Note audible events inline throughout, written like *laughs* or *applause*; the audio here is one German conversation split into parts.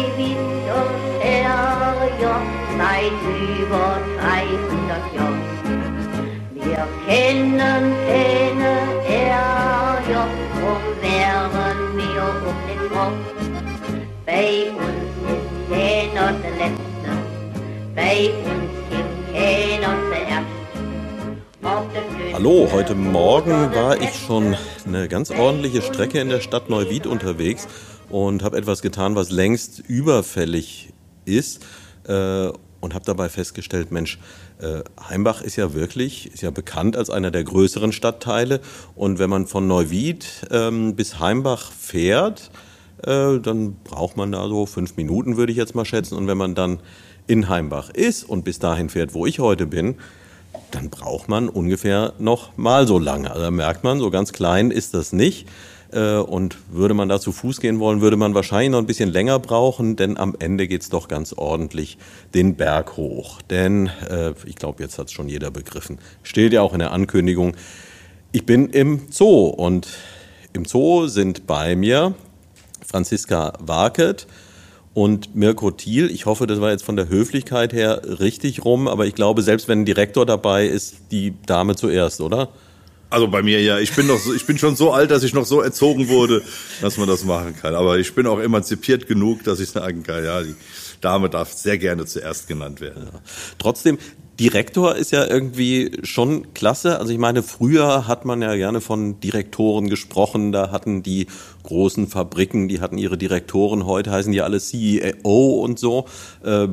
Neuwied und Herjord seit über 300 Jahren. Wir kennen keine Hallo, heute Morgen war ich schon eine ganz ordentliche Strecke in der Stadt Neuwied unterwegs und habe etwas getan, was längst überfällig ist äh, und habe dabei festgestellt, Mensch, äh, Heimbach ist ja wirklich, ist ja bekannt als einer der größeren Stadtteile und wenn man von Neuwied ähm, bis Heimbach fährt, äh, dann braucht man da so fünf Minuten, würde ich jetzt mal schätzen und wenn man dann in Heimbach ist und bis dahin fährt, wo ich heute bin, dann braucht man ungefähr noch mal so lange. Also da merkt man, so ganz klein ist das nicht. Äh, und würde man da zu Fuß gehen wollen, würde man wahrscheinlich noch ein bisschen länger brauchen, denn am Ende geht es doch ganz ordentlich den Berg hoch. Denn, äh, ich glaube, jetzt hat es schon jeder begriffen, steht ja auch in der Ankündigung, ich bin im Zoo und im Zoo sind bei mir Franziska Warket, und Mirko Thiel. Ich hoffe, das war jetzt von der Höflichkeit her richtig rum, aber ich glaube, selbst wenn ein Direktor dabei ist, die Dame zuerst, oder? Also bei mir ja, ich bin noch so, ich bin schon so alt, dass ich noch so erzogen wurde, dass man das machen kann. Aber ich bin auch emanzipiert genug, dass ich sagen kann, ja, die Dame darf sehr gerne zuerst genannt werden. Ja. Trotzdem, Direktor ist ja irgendwie schon klasse. Also ich meine, früher hat man ja gerne von Direktoren gesprochen. Da hatten die großen Fabriken, die hatten ihre Direktoren. Heute heißen die alle CEO und so. Äh,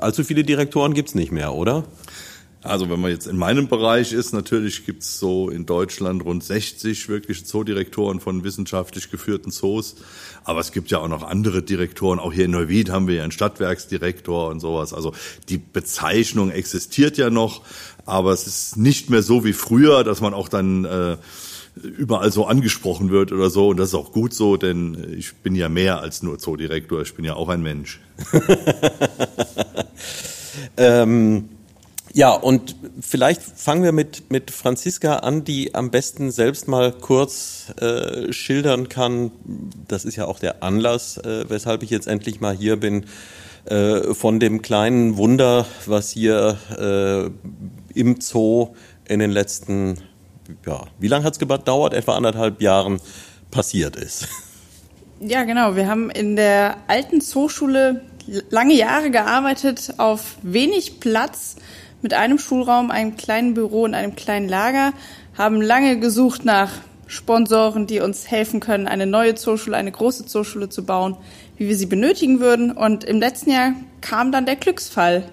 allzu viele Direktoren gibt's nicht mehr, oder? Also wenn man jetzt in meinem Bereich ist, natürlich gibt's so in Deutschland rund 60 wirklich Zoodirektoren von wissenschaftlich geführten Zoos. Aber es gibt ja auch noch andere Direktoren. Auch hier in Neuwied haben wir ja einen Stadtwerksdirektor und sowas. Also die Bezeichnung existiert ja noch, aber es ist nicht mehr so wie früher, dass man auch dann äh, überall so angesprochen wird oder so. Und das ist auch gut so, denn ich bin ja mehr als nur Zoodirektor. Ich bin ja auch ein Mensch. *laughs* ähm ja, und vielleicht fangen wir mit, mit Franziska an, die am besten selbst mal kurz äh, schildern kann. Das ist ja auch der Anlass, äh, weshalb ich jetzt endlich mal hier bin, äh, von dem kleinen Wunder, was hier äh, im Zoo in den letzten, ja, wie lange hat es gedauert? Etwa anderthalb Jahren passiert ist. *laughs* Ja, genau. Wir haben in der alten Zooschule lange Jahre gearbeitet auf wenig Platz mit einem Schulraum, einem kleinen Büro und einem kleinen Lager, haben lange gesucht nach Sponsoren, die uns helfen können, eine neue Zooschule, eine große Zooschule zu bauen, wie wir sie benötigen würden. Und im letzten Jahr kam dann der Glücksfall.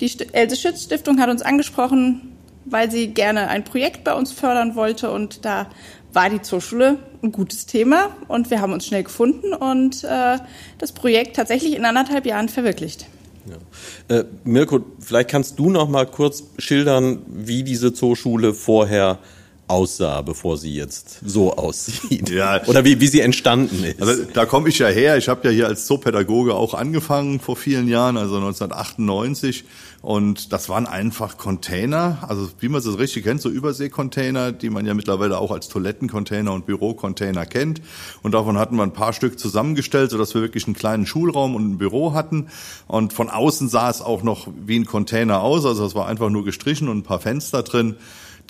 Die Else Schütz Stiftung hat uns angesprochen, weil sie gerne ein Projekt bei uns fördern wollte. Und da war die Zooschule ein gutes Thema. Und wir haben uns schnell gefunden und äh, das Projekt tatsächlich in anderthalb Jahren verwirklicht. Ja. Äh, Mirko, vielleicht kannst du noch mal kurz schildern, wie diese Zooschule vorher aussah, bevor sie jetzt so aussieht. Ja. Oder wie, wie sie entstanden ist. Also, da komme ich ja her. Ich habe ja hier als Zoopädagoge auch angefangen vor vielen Jahren, also 1998. Und das waren einfach Container, also wie man es richtig kennt, so Überseekontainer, die man ja mittlerweile auch als Toilettencontainer und Bürocontainer kennt. Und davon hatten wir ein paar Stück zusammengestellt, sodass wir wirklich einen kleinen Schulraum und ein Büro hatten. Und von außen sah es auch noch wie ein Container aus, also es war einfach nur gestrichen und ein paar Fenster drin.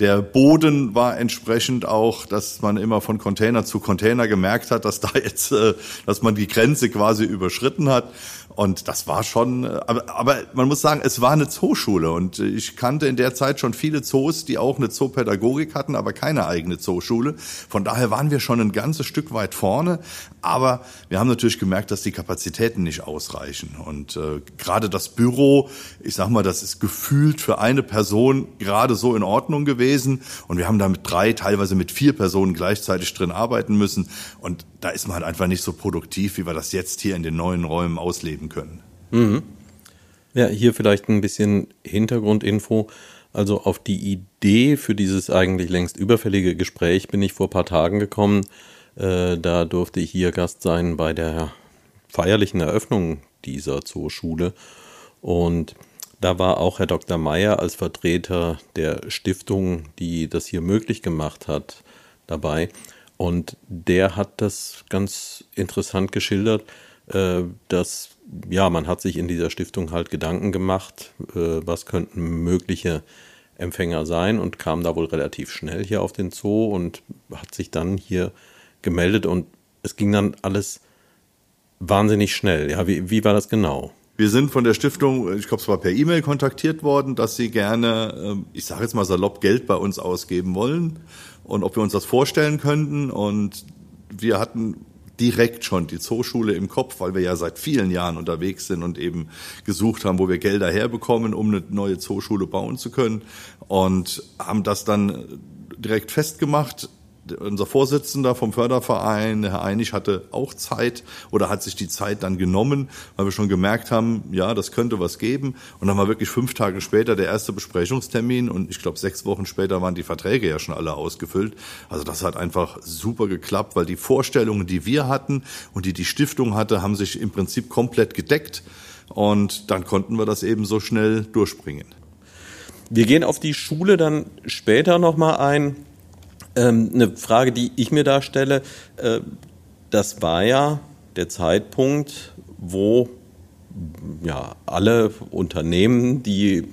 Der Boden war entsprechend auch, dass man immer von Container zu Container gemerkt hat, dass da jetzt, äh, dass man die Grenze quasi überschritten hat. Und das war schon, äh, aber, aber man muss sagen, es war eine Zooschule und ich kannte in der Zeit schon viele Zoos, die auch eine Zoopädagogik hatten, aber keine eigene Zooschule. Von daher waren wir schon ein ganzes Stück weit vorne, aber wir haben natürlich gemerkt, dass die Kapazitäten nicht ausreichen. Und äh, gerade das Büro, ich sag mal, das ist gefühlt für eine Person gerade so in Ordnung gewesen. Und wir haben da mit drei, teilweise mit vier Personen gleichzeitig drin arbeiten müssen. Und da ist man halt einfach nicht so produktiv, wie wir das jetzt hier in den neuen Räumen ausleben können. Mhm. Ja, hier vielleicht ein bisschen Hintergrundinfo. Also auf die Idee für dieses eigentlich längst überfällige Gespräch bin ich vor ein paar Tagen gekommen. Äh, da durfte ich hier Gast sein bei der feierlichen Eröffnung dieser Zooschule. Und da war auch Herr Dr. Meyer als Vertreter der Stiftung, die das hier möglich gemacht hat, dabei. Und der hat das ganz interessant geschildert. äh, dass ja, man hat sich in dieser Stiftung halt Gedanken gemacht, äh, was könnten mögliche Empfänger sein und kam da wohl relativ schnell hier auf den Zoo und hat sich dann hier gemeldet und es ging dann alles wahnsinnig schnell. Ja, wie, wie war das genau? Wir sind von der Stiftung, ich glaube, es war per E-Mail kontaktiert worden, dass sie gerne, ähm, ich sage jetzt mal salopp, Geld bei uns ausgeben wollen und ob wir uns das vorstellen könnten. Und wir hatten direkt schon die Zooschule im Kopf, weil wir ja seit vielen Jahren unterwegs sind und eben gesucht haben, wo wir Gelder herbekommen, um eine neue Zooschule bauen zu können und haben das dann direkt festgemacht unser Vorsitzender vom Förderverein, Herr Einig, hatte auch Zeit oder hat sich die Zeit dann genommen, weil wir schon gemerkt haben, ja, das könnte was geben. Und dann war wirklich fünf Tage später der erste Besprechungstermin und ich glaube, sechs Wochen später waren die Verträge ja schon alle ausgefüllt. Also das hat einfach super geklappt, weil die Vorstellungen, die wir hatten und die die Stiftung hatte, haben sich im Prinzip komplett gedeckt. Und dann konnten wir das eben so schnell durchbringen. Wir gehen auf die Schule dann später nochmal ein. Ähm, eine Frage, die ich mir da stelle, äh, das war ja der Zeitpunkt, wo ja, alle Unternehmen, die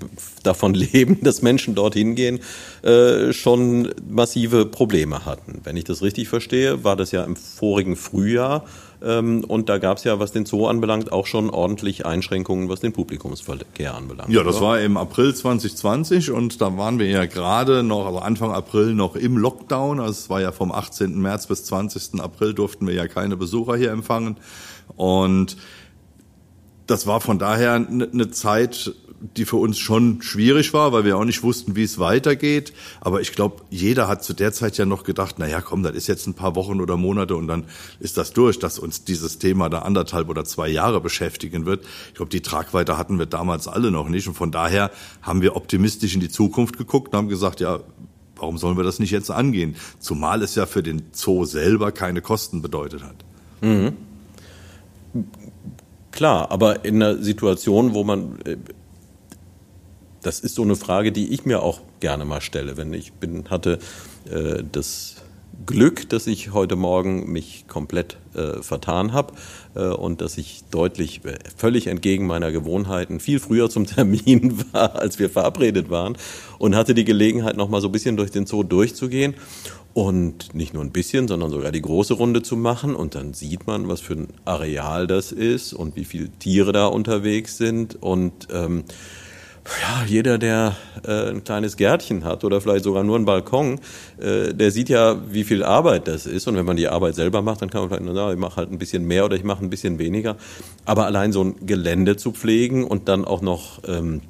davon *laughs* leben, dass Menschen dorthin gehen, äh, schon massive Probleme hatten. Wenn ich das richtig verstehe, war das ja im vorigen Frühjahr und da gab es ja, was den Zoo anbelangt, auch schon ordentlich Einschränkungen, was den Publikumsverkehr anbelangt. Ja, das oder? war im April 2020 und da waren wir ja gerade noch, also Anfang April noch im Lockdown. Also es war ja vom 18. März bis 20. April durften wir ja keine Besucher hier empfangen. Und das war von daher eine Zeit, die für uns schon schwierig war, weil wir auch nicht wussten, wie es weitergeht. Aber ich glaube, jeder hat zu der Zeit ja noch gedacht, na ja, komm, das ist jetzt ein paar Wochen oder Monate und dann ist das durch, dass uns dieses Thema da anderthalb oder zwei Jahre beschäftigen wird. Ich glaube, die Tragweite hatten wir damals alle noch nicht. Und von daher haben wir optimistisch in die Zukunft geguckt und haben gesagt, ja, warum sollen wir das nicht jetzt angehen? Zumal es ja für den Zoo selber keine Kosten bedeutet hat. Mhm. Klar, aber in einer Situation, wo man äh, das ist so eine Frage, die ich mir auch gerne mal stelle, wenn ich bin, hatte äh, das Glück, dass ich heute Morgen mich komplett äh, vertan habe äh, und dass ich deutlich, äh, völlig entgegen meiner Gewohnheiten, viel früher zum *laughs* Termin war, als wir verabredet waren und hatte die Gelegenheit, noch mal so ein bisschen durch den Zoo durchzugehen und nicht nur ein bisschen, sondern sogar die große Runde zu machen. Und dann sieht man, was für ein Areal das ist und wie viele Tiere da unterwegs sind. Und ähm, ja, jeder, der äh, ein kleines Gärtchen hat oder vielleicht sogar nur einen Balkon, äh, der sieht ja, wie viel Arbeit das ist. Und wenn man die Arbeit selber macht, dann kann man vielleicht sagen, ich mache halt ein bisschen mehr oder ich mache ein bisschen weniger. Aber allein so ein Gelände zu pflegen und dann auch noch ähm,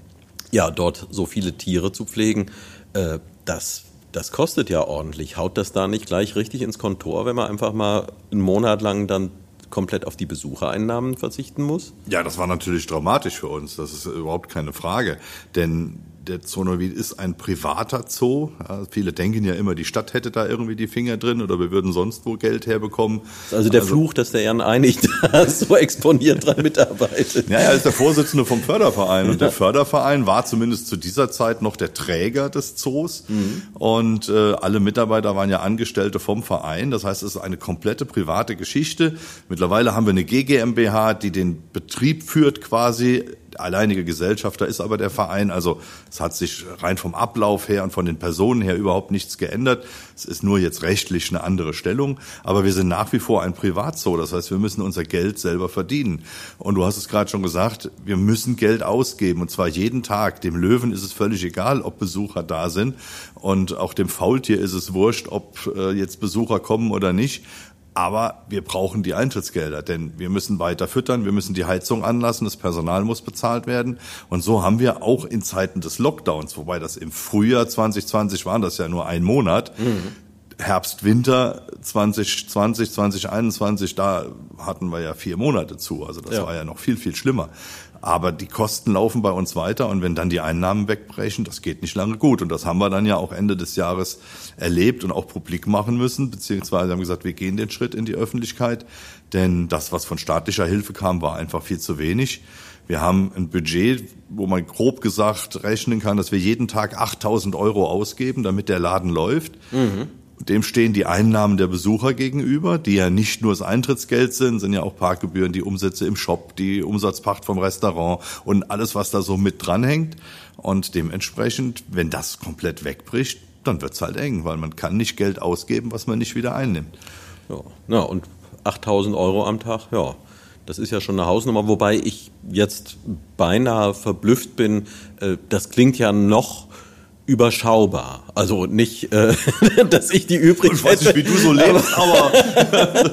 ja dort so viele Tiere zu pflegen, äh, das das kostet ja ordentlich. Haut das da nicht gleich richtig ins Kontor, wenn man einfach mal einen Monat lang dann komplett auf die Besuchereinnahmen verzichten muss? Ja, das war natürlich dramatisch für uns. Das ist überhaupt keine Frage. Denn der Zoonowid ist ein privater Zoo. Ja, viele denken ja immer, die Stadt hätte da irgendwie die Finger drin oder wir würden sonst wo Geld herbekommen. Also der also, Fluch, dass der Jan Einig da *laughs* so exponiert dran mitarbeitet. Ja, er ist der Vorsitzende vom Förderverein und der Förderverein war zumindest zu dieser Zeit noch der Träger des Zoos mhm. und äh, alle Mitarbeiter waren ja Angestellte vom Verein. Das heißt, es ist eine komplette private Geschichte. Mittlerweile haben wir eine GGMBH, die den Betrieb führt quasi alleinige Gesellschafter ist aber der Verein. Also es hat sich rein vom Ablauf her und von den Personen her überhaupt nichts geändert. Es ist nur jetzt rechtlich eine andere Stellung. Aber wir sind nach wie vor ein Privatzoo. Das heißt, wir müssen unser Geld selber verdienen. Und du hast es gerade schon gesagt, wir müssen Geld ausgeben. Und zwar jeden Tag. Dem Löwen ist es völlig egal, ob Besucher da sind. Und auch dem Faultier ist es wurscht, ob äh, jetzt Besucher kommen oder nicht. Aber wir brauchen die Eintrittsgelder, denn wir müssen weiter füttern, wir müssen die Heizung anlassen, das Personal muss bezahlt werden. Und so haben wir auch in Zeiten des Lockdowns, wobei das im Frühjahr 2020 waren das ja nur ein Monat, mhm. Herbst, Winter 2020, 2021, da hatten wir ja vier Monate zu. Also das ja. war ja noch viel, viel schlimmer. Aber die Kosten laufen bei uns weiter und wenn dann die Einnahmen wegbrechen, das geht nicht lange gut. Und das haben wir dann ja auch Ende des Jahres erlebt und auch publik machen müssen, beziehungsweise haben gesagt, wir gehen den Schritt in die Öffentlichkeit, denn das, was von staatlicher Hilfe kam, war einfach viel zu wenig. Wir haben ein Budget, wo man grob gesagt rechnen kann, dass wir jeden Tag 8000 Euro ausgeben, damit der Laden läuft. Mhm. Dem stehen die Einnahmen der Besucher gegenüber, die ja nicht nur das Eintrittsgeld sind, sind ja auch Parkgebühren, die Umsätze im Shop, die Umsatzpacht vom Restaurant und alles, was da so mit dranhängt. Und dementsprechend, wenn das komplett wegbricht, dann wird's halt eng, weil man kann nicht Geld ausgeben, was man nicht wieder einnimmt. Ja, ja und 8000 Euro am Tag, ja, das ist ja schon eine Hausnummer, wobei ich jetzt beinahe verblüfft bin. Äh, das klingt ja noch überschaubar. Also nicht, äh, *laughs* dass ich die übrig Ich weiß nicht, wie du so lebst, aber *laughs*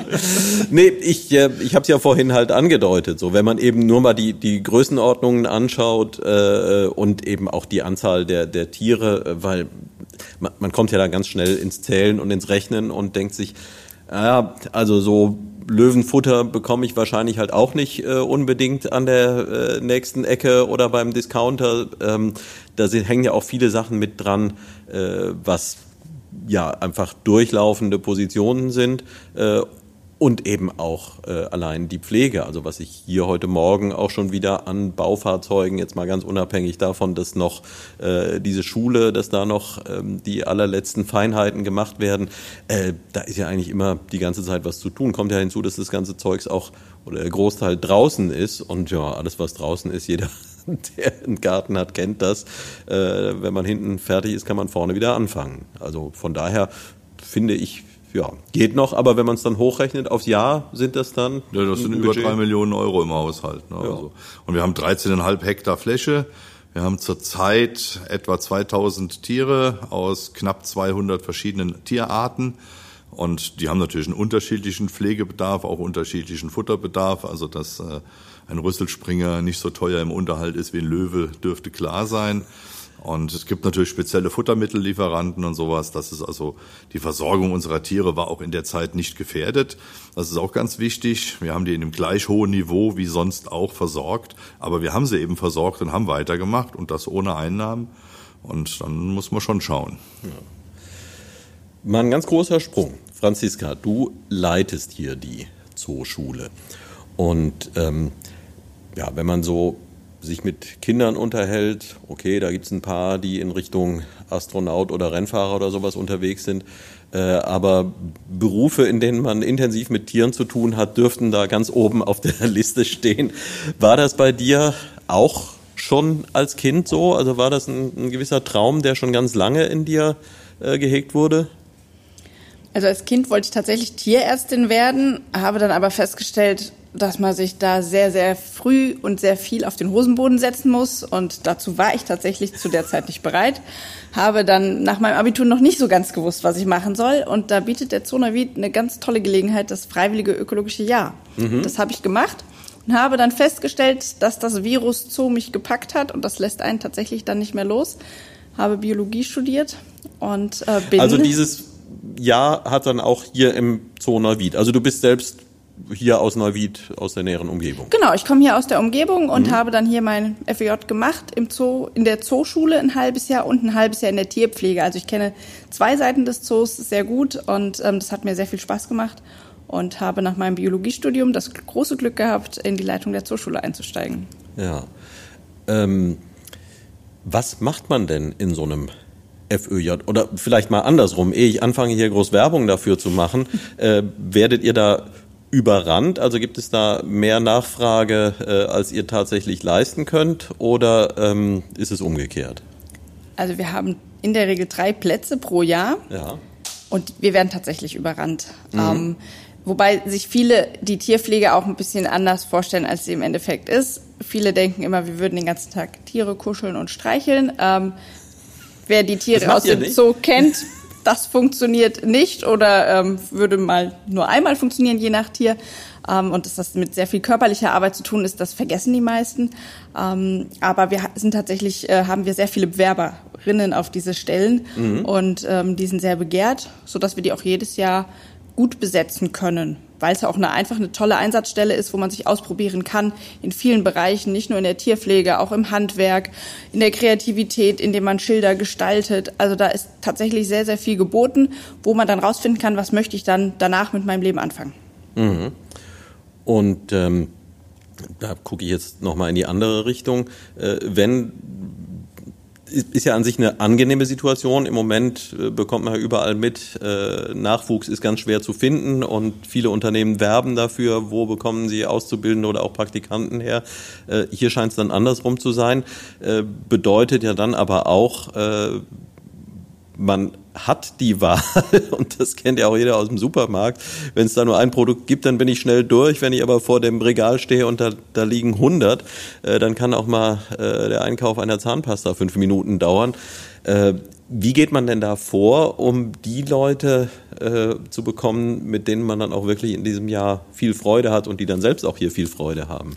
nee, ich, äh, ich habe es ja vorhin halt angedeutet. So, wenn man eben nur mal die die Größenordnungen anschaut äh, und eben auch die Anzahl der der Tiere, äh, weil man, man kommt ja da ganz schnell ins Zählen und ins Rechnen und denkt sich, ja, also so Löwenfutter bekomme ich wahrscheinlich halt auch nicht äh, unbedingt an der äh, nächsten Ecke oder beim Discounter. Ähm, da sind, hängen ja auch viele Sachen mit dran, äh, was ja einfach durchlaufende Positionen sind. Und eben auch äh, allein die Pflege. Also was ich hier heute Morgen auch schon wieder an Baufahrzeugen, jetzt mal ganz unabhängig davon, dass noch äh, diese Schule, dass da noch ähm, die allerletzten Feinheiten gemacht werden, äh, da ist ja eigentlich immer die ganze Zeit was zu tun. Kommt ja hinzu, dass das ganze Zeugs auch oder der Großteil draußen ist und ja, alles was draußen ist, *laughs* jeder der einen Garten hat, kennt das. Äh, wenn man hinten fertig ist, kann man vorne wieder anfangen. Also von daher finde ich, ja, geht noch, aber wenn man es dann hochrechnet aufs Jahr, sind das dann. Ja, das sind über Budget? drei Millionen Euro im Haushalt. Ne? Also. Und wir haben 13,5 Hektar Fläche. Wir haben zurzeit etwa 2000 Tiere aus knapp 200 verschiedenen Tierarten. Und die haben natürlich einen unterschiedlichen Pflegebedarf, auch unterschiedlichen Futterbedarf. Also dass äh, ein Rüsselspringer nicht so teuer im Unterhalt ist wie ein Löwe, dürfte klar sein. Und es gibt natürlich spezielle Futtermittellieferanten und sowas. Das ist also die Versorgung unserer Tiere war auch in der Zeit nicht gefährdet. Das ist auch ganz wichtig. Wir haben die in einem gleich hohen Niveau wie sonst auch versorgt. Aber wir haben sie eben versorgt und haben weitergemacht und das ohne Einnahmen. Und dann muss man schon schauen. Mal ein ganz großer Sprung. Franziska, du leitest hier die Zooschule. Und ähm, ja, wenn man so sich mit Kindern unterhält, okay, da gibt es ein paar, die in Richtung Astronaut oder Rennfahrer oder sowas unterwegs sind. Äh, aber Berufe, in denen man intensiv mit Tieren zu tun hat, dürften da ganz oben auf der *laughs* Liste stehen. War das bei dir auch schon als Kind so? Also war das ein, ein gewisser Traum, der schon ganz lange in dir äh, gehegt wurde? Also als Kind wollte ich tatsächlich Tierärztin werden, habe dann aber festgestellt, dass man sich da sehr, sehr früh und sehr viel auf den Hosenboden setzen muss. Und dazu war ich tatsächlich zu der Zeit nicht bereit. Habe dann nach meinem Abitur noch nicht so ganz gewusst, was ich machen soll. Und da bietet der Zonavit eine ganz tolle Gelegenheit, das freiwillige ökologische Jahr. Das habe ich gemacht und habe dann festgestellt, dass das Virus Zoo mich gepackt hat. Und das lässt einen tatsächlich dann nicht mehr los. Habe Biologie studiert und äh, bin... Also dieses Jahr hat dann auch hier im Zoo Neuwied. Also du bist selbst hier aus Neuwied, aus der näheren Umgebung. Genau, ich komme hier aus der Umgebung und habe dann hier mein FJ gemacht im Zoo, in der Zooschule ein halbes Jahr und ein halbes Jahr in der Tierpflege. Also ich kenne zwei Seiten des Zoos sehr gut und ähm, das hat mir sehr viel Spaß gemacht und habe nach meinem Biologiestudium das große Glück gehabt, in die Leitung der Zooschule einzusteigen. Ja. Ähm, was macht man denn in so einem FÖJ? Oder vielleicht mal andersrum, ehe ich anfange, hier groß Werbung dafür zu machen, *laughs* äh, werdet ihr da überrannt? Also gibt es da mehr Nachfrage, äh, als ihr tatsächlich leisten könnt? Oder ähm, ist es umgekehrt? Also wir haben in der Regel drei Plätze pro Jahr. Ja. Und wir werden tatsächlich überrannt. Ähm, wobei sich viele die Tierpflege auch ein bisschen anders vorstellen, als sie im Endeffekt ist. Viele denken immer, wir würden den ganzen Tag Tiere kuscheln und streicheln. Ähm, wer die Tiere aus dem? Zoo kennt, *laughs* das funktioniert nicht oder ähm, würde mal nur einmal funktionieren, je nach Tier. Ähm, und dass das mit sehr viel körperlicher Arbeit zu tun ist, das vergessen die meisten. Ähm, aber wir sind tatsächlich, äh, haben wir sehr viele Bewerberinnen auf diese Stellen Mhm. und ähm, die sind sehr begehrt, sodass wir die auch jedes Jahr gut besetzen können. Weil es ja auch eine, einfach eine tolle Einsatzstelle ist, wo man sich ausprobieren kann in vielen Bereichen, nicht nur in der Tierpflege, auch im Handwerk, in der Kreativität, indem man Schilder gestaltet. Also da ist tatsächlich sehr, sehr viel geboten, wo man dann rausfinden kann, was möchte ich dann danach mit meinem Leben anfangen. Und ähm, da gucke ich jetzt nochmal in die andere Richtung. Äh, wenn ist ja an sich eine angenehme Situation. Im Moment äh, bekommt man ja überall mit, äh, Nachwuchs ist ganz schwer zu finden und viele Unternehmen werben dafür, wo bekommen sie Auszubildende oder auch Praktikanten her. Äh, hier scheint es dann andersrum zu sein. Bedeutet ja dann aber auch, man hat die Wahl *laughs* und das kennt ja auch jeder aus dem Supermarkt. Wenn es da nur ein Produkt gibt, dann bin ich schnell durch. Wenn ich aber vor dem Regal stehe und da, da liegen 100, äh, dann kann auch mal äh, der Einkauf einer Zahnpasta fünf Minuten dauern. Äh, wie geht man denn da vor, um die Leute äh, zu bekommen, mit denen man dann auch wirklich in diesem Jahr viel Freude hat und die dann selbst auch hier viel Freude haben?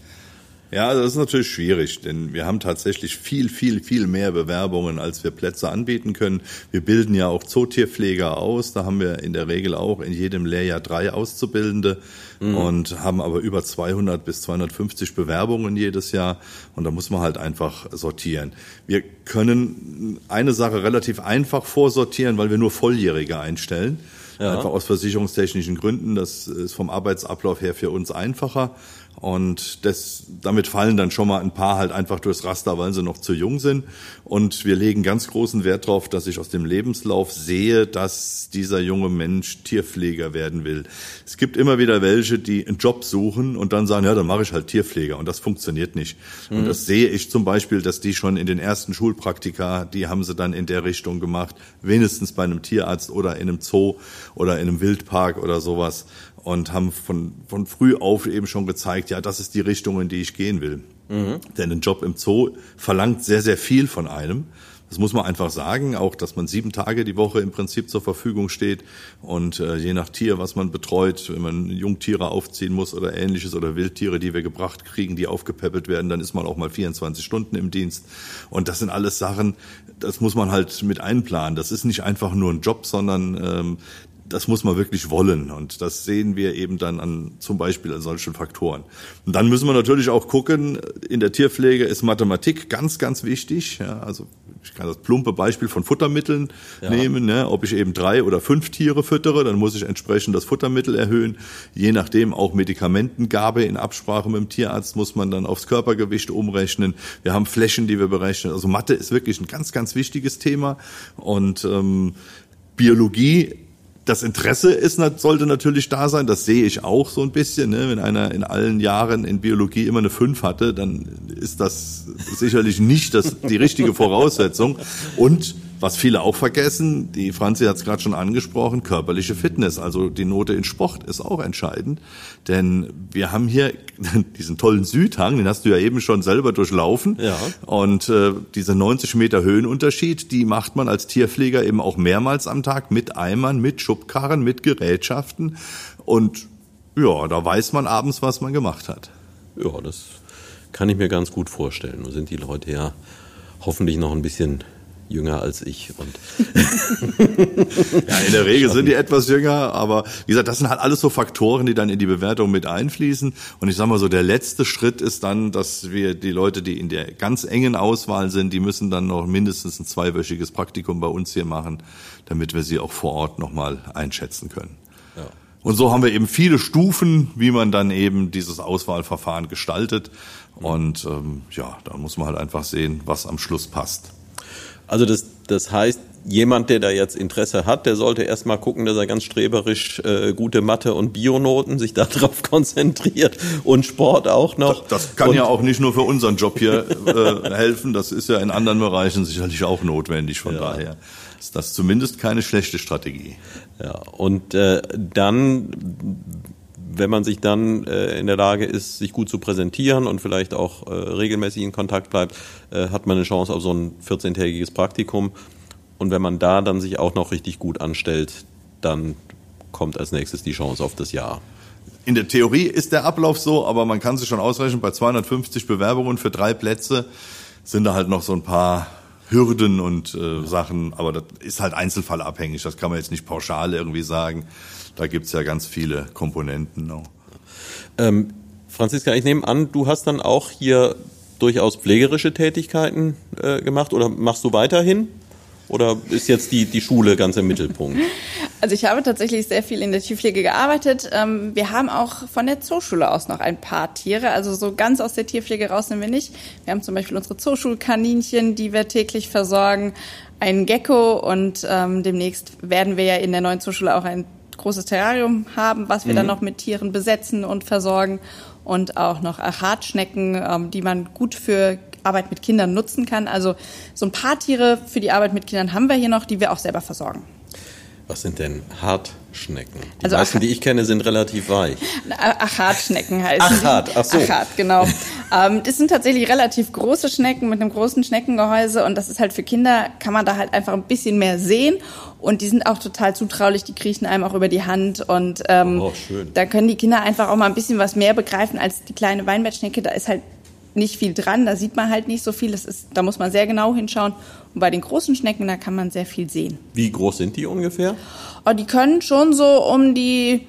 Ja, das ist natürlich schwierig, denn wir haben tatsächlich viel, viel, viel mehr Bewerbungen, als wir Plätze anbieten können. Wir bilden ja auch Zootierpfleger aus. Da haben wir in der Regel auch in jedem Lehrjahr drei Auszubildende mhm. und haben aber über 200 bis 250 Bewerbungen jedes Jahr. Und da muss man halt einfach sortieren. Wir können eine Sache relativ einfach vorsortieren, weil wir nur Volljährige einstellen. Ja. Einfach aus versicherungstechnischen Gründen. Das ist vom Arbeitsablauf her für uns einfacher. Und das, damit fallen dann schon mal ein paar halt einfach durchs Raster, weil sie noch zu jung sind. Und wir legen ganz großen Wert darauf, dass ich aus dem Lebenslauf sehe, dass dieser junge Mensch Tierpfleger werden will. Es gibt immer wieder welche, die einen Job suchen und dann sagen, ja, dann mache ich halt Tierpfleger. Und das funktioniert nicht. Mhm. Und das sehe ich zum Beispiel, dass die schon in den ersten Schulpraktika, die haben sie dann in der Richtung gemacht, wenigstens bei einem Tierarzt oder in einem Zoo oder in einem Wildpark oder sowas und haben von, von früh auf eben schon gezeigt, ja, das ist die Richtung, in die ich gehen will. Mhm. Denn ein Job im Zoo verlangt sehr, sehr viel von einem. Das muss man einfach sagen, auch dass man sieben Tage die Woche im Prinzip zur Verfügung steht und äh, je nach Tier, was man betreut, wenn man Jungtiere aufziehen muss oder ähnliches oder Wildtiere, die wir gebracht kriegen, die aufgepäppelt werden, dann ist man auch mal 24 Stunden im Dienst. Und das sind alles Sachen, das muss man halt mit einplanen. Das ist nicht einfach nur ein Job, sondern ähm, das muss man wirklich wollen. Und das sehen wir eben dann an zum Beispiel an solchen Faktoren. Und dann müssen wir natürlich auch gucken, in der Tierpflege ist Mathematik ganz, ganz wichtig. Ja, also ich kann das plumpe Beispiel von Futtermitteln ja. nehmen. Ne? Ob ich eben drei oder fünf Tiere füttere, dann muss ich entsprechend das Futtermittel erhöhen. Je nachdem auch Medikamentengabe in Absprache mit dem Tierarzt muss man dann aufs Körpergewicht umrechnen. Wir haben Flächen, die wir berechnen. Also Mathe ist wirklich ein ganz, ganz wichtiges Thema. Und ähm, Biologie das Interesse ist, sollte natürlich da sein. Das sehe ich auch so ein bisschen. Ne? Wenn einer in allen Jahren in Biologie immer eine 5 hatte, dann ist das sicherlich nicht das, die richtige Voraussetzung. Und was viele auch vergessen, die Franzi hat es gerade schon angesprochen, körperliche Fitness, also die Note in Sport ist auch entscheidend. Denn wir haben hier *laughs* diesen tollen Südhang, den hast du ja eben schon selber durchlaufen. Ja. Und äh, dieser 90 Meter Höhenunterschied, die macht man als Tierpfleger eben auch mehrmals am Tag mit Eimern, mit Schubkarren, mit Gerätschaften. Und ja, da weiß man abends, was man gemacht hat. Ja, das kann ich mir ganz gut vorstellen. Nun sind die Leute ja hoffentlich noch ein bisschen jünger als ich. Und *laughs* ja, in der Regel sind die etwas jünger, aber wie gesagt, das sind halt alles so Faktoren, die dann in die Bewertung mit einfließen. Und ich sag mal so, der letzte Schritt ist dann, dass wir die Leute, die in der ganz engen Auswahl sind, die müssen dann noch mindestens ein zweiwöchiges Praktikum bei uns hier machen, damit wir sie auch vor Ort nochmal einschätzen können. Ja. Und so haben wir eben viele Stufen, wie man dann eben dieses Auswahlverfahren gestaltet. Und ähm, ja, da muss man halt einfach sehen, was am Schluss passt. Also das, das heißt, jemand, der da jetzt Interesse hat, der sollte erstmal gucken, dass er ganz streberisch äh, gute Mathe- und Bionoten sich darauf *laughs* konzentriert und Sport auch noch. Das, das kann und, ja auch nicht nur für unseren Job hier äh, helfen, das ist ja in anderen Bereichen sicherlich auch notwendig. Von ja. daher ist das zumindest keine schlechte Strategie. Ja, und äh, dann wenn man sich dann äh, in der Lage ist, sich gut zu präsentieren und vielleicht auch äh, regelmäßig in Kontakt bleibt, äh, hat man eine Chance auf so ein 14-tägiges Praktikum. Und wenn man da dann sich auch noch richtig gut anstellt, dann kommt als nächstes die Chance auf das Jahr. In der Theorie ist der Ablauf so, aber man kann sich schon ausrechnen, bei 250 Bewerbungen für drei Plätze sind da halt noch so ein paar Hürden und äh, Sachen, aber das ist halt einzelfallabhängig, das kann man jetzt nicht pauschal irgendwie sagen. Da gibt's ja ganz viele Komponenten noch. Ähm, Franziska, ich nehme an, du hast dann auch hier durchaus pflegerische Tätigkeiten äh, gemacht oder machst du weiterhin? Oder ist jetzt die, die Schule ganz im Mittelpunkt? *laughs* Also ich habe tatsächlich sehr viel in der Tierpflege gearbeitet. Ähm, wir haben auch von der Zooschule aus noch ein paar Tiere. Also so ganz aus der Tierpflege rausnehmen wir nicht. Wir haben zum Beispiel unsere Zooschulkaninchen, die wir täglich versorgen, einen Gecko und ähm, demnächst werden wir ja in der neuen Zooschule auch ein großes Terrarium haben, was wir mhm. dann noch mit Tieren besetzen und versorgen und auch noch Hartschnecken, ähm, die man gut für Arbeit mit Kindern nutzen kann. Also so ein paar Tiere für die Arbeit mit Kindern haben wir hier noch, die wir auch selber versorgen. Was sind denn Hartschnecken? Die also meisten, die ich kenne, sind relativ weich. Achatschnecken heißen Achat, ach so. Achat, genau. ähm, das sind tatsächlich relativ große Schnecken mit einem großen Schneckengehäuse und das ist halt für Kinder, kann man da halt einfach ein bisschen mehr sehen und die sind auch total zutraulich, die kriechen einem auch über die Hand und ähm, oh, schön. da können die Kinder einfach auch mal ein bisschen was mehr begreifen als die kleine Weinbergschnecke. Da ist halt nicht viel dran, da sieht man halt nicht so viel. Das ist, da muss man sehr genau hinschauen. Und bei den großen Schnecken, da kann man sehr viel sehen. Wie groß sind die ungefähr? Oh, die können schon so um die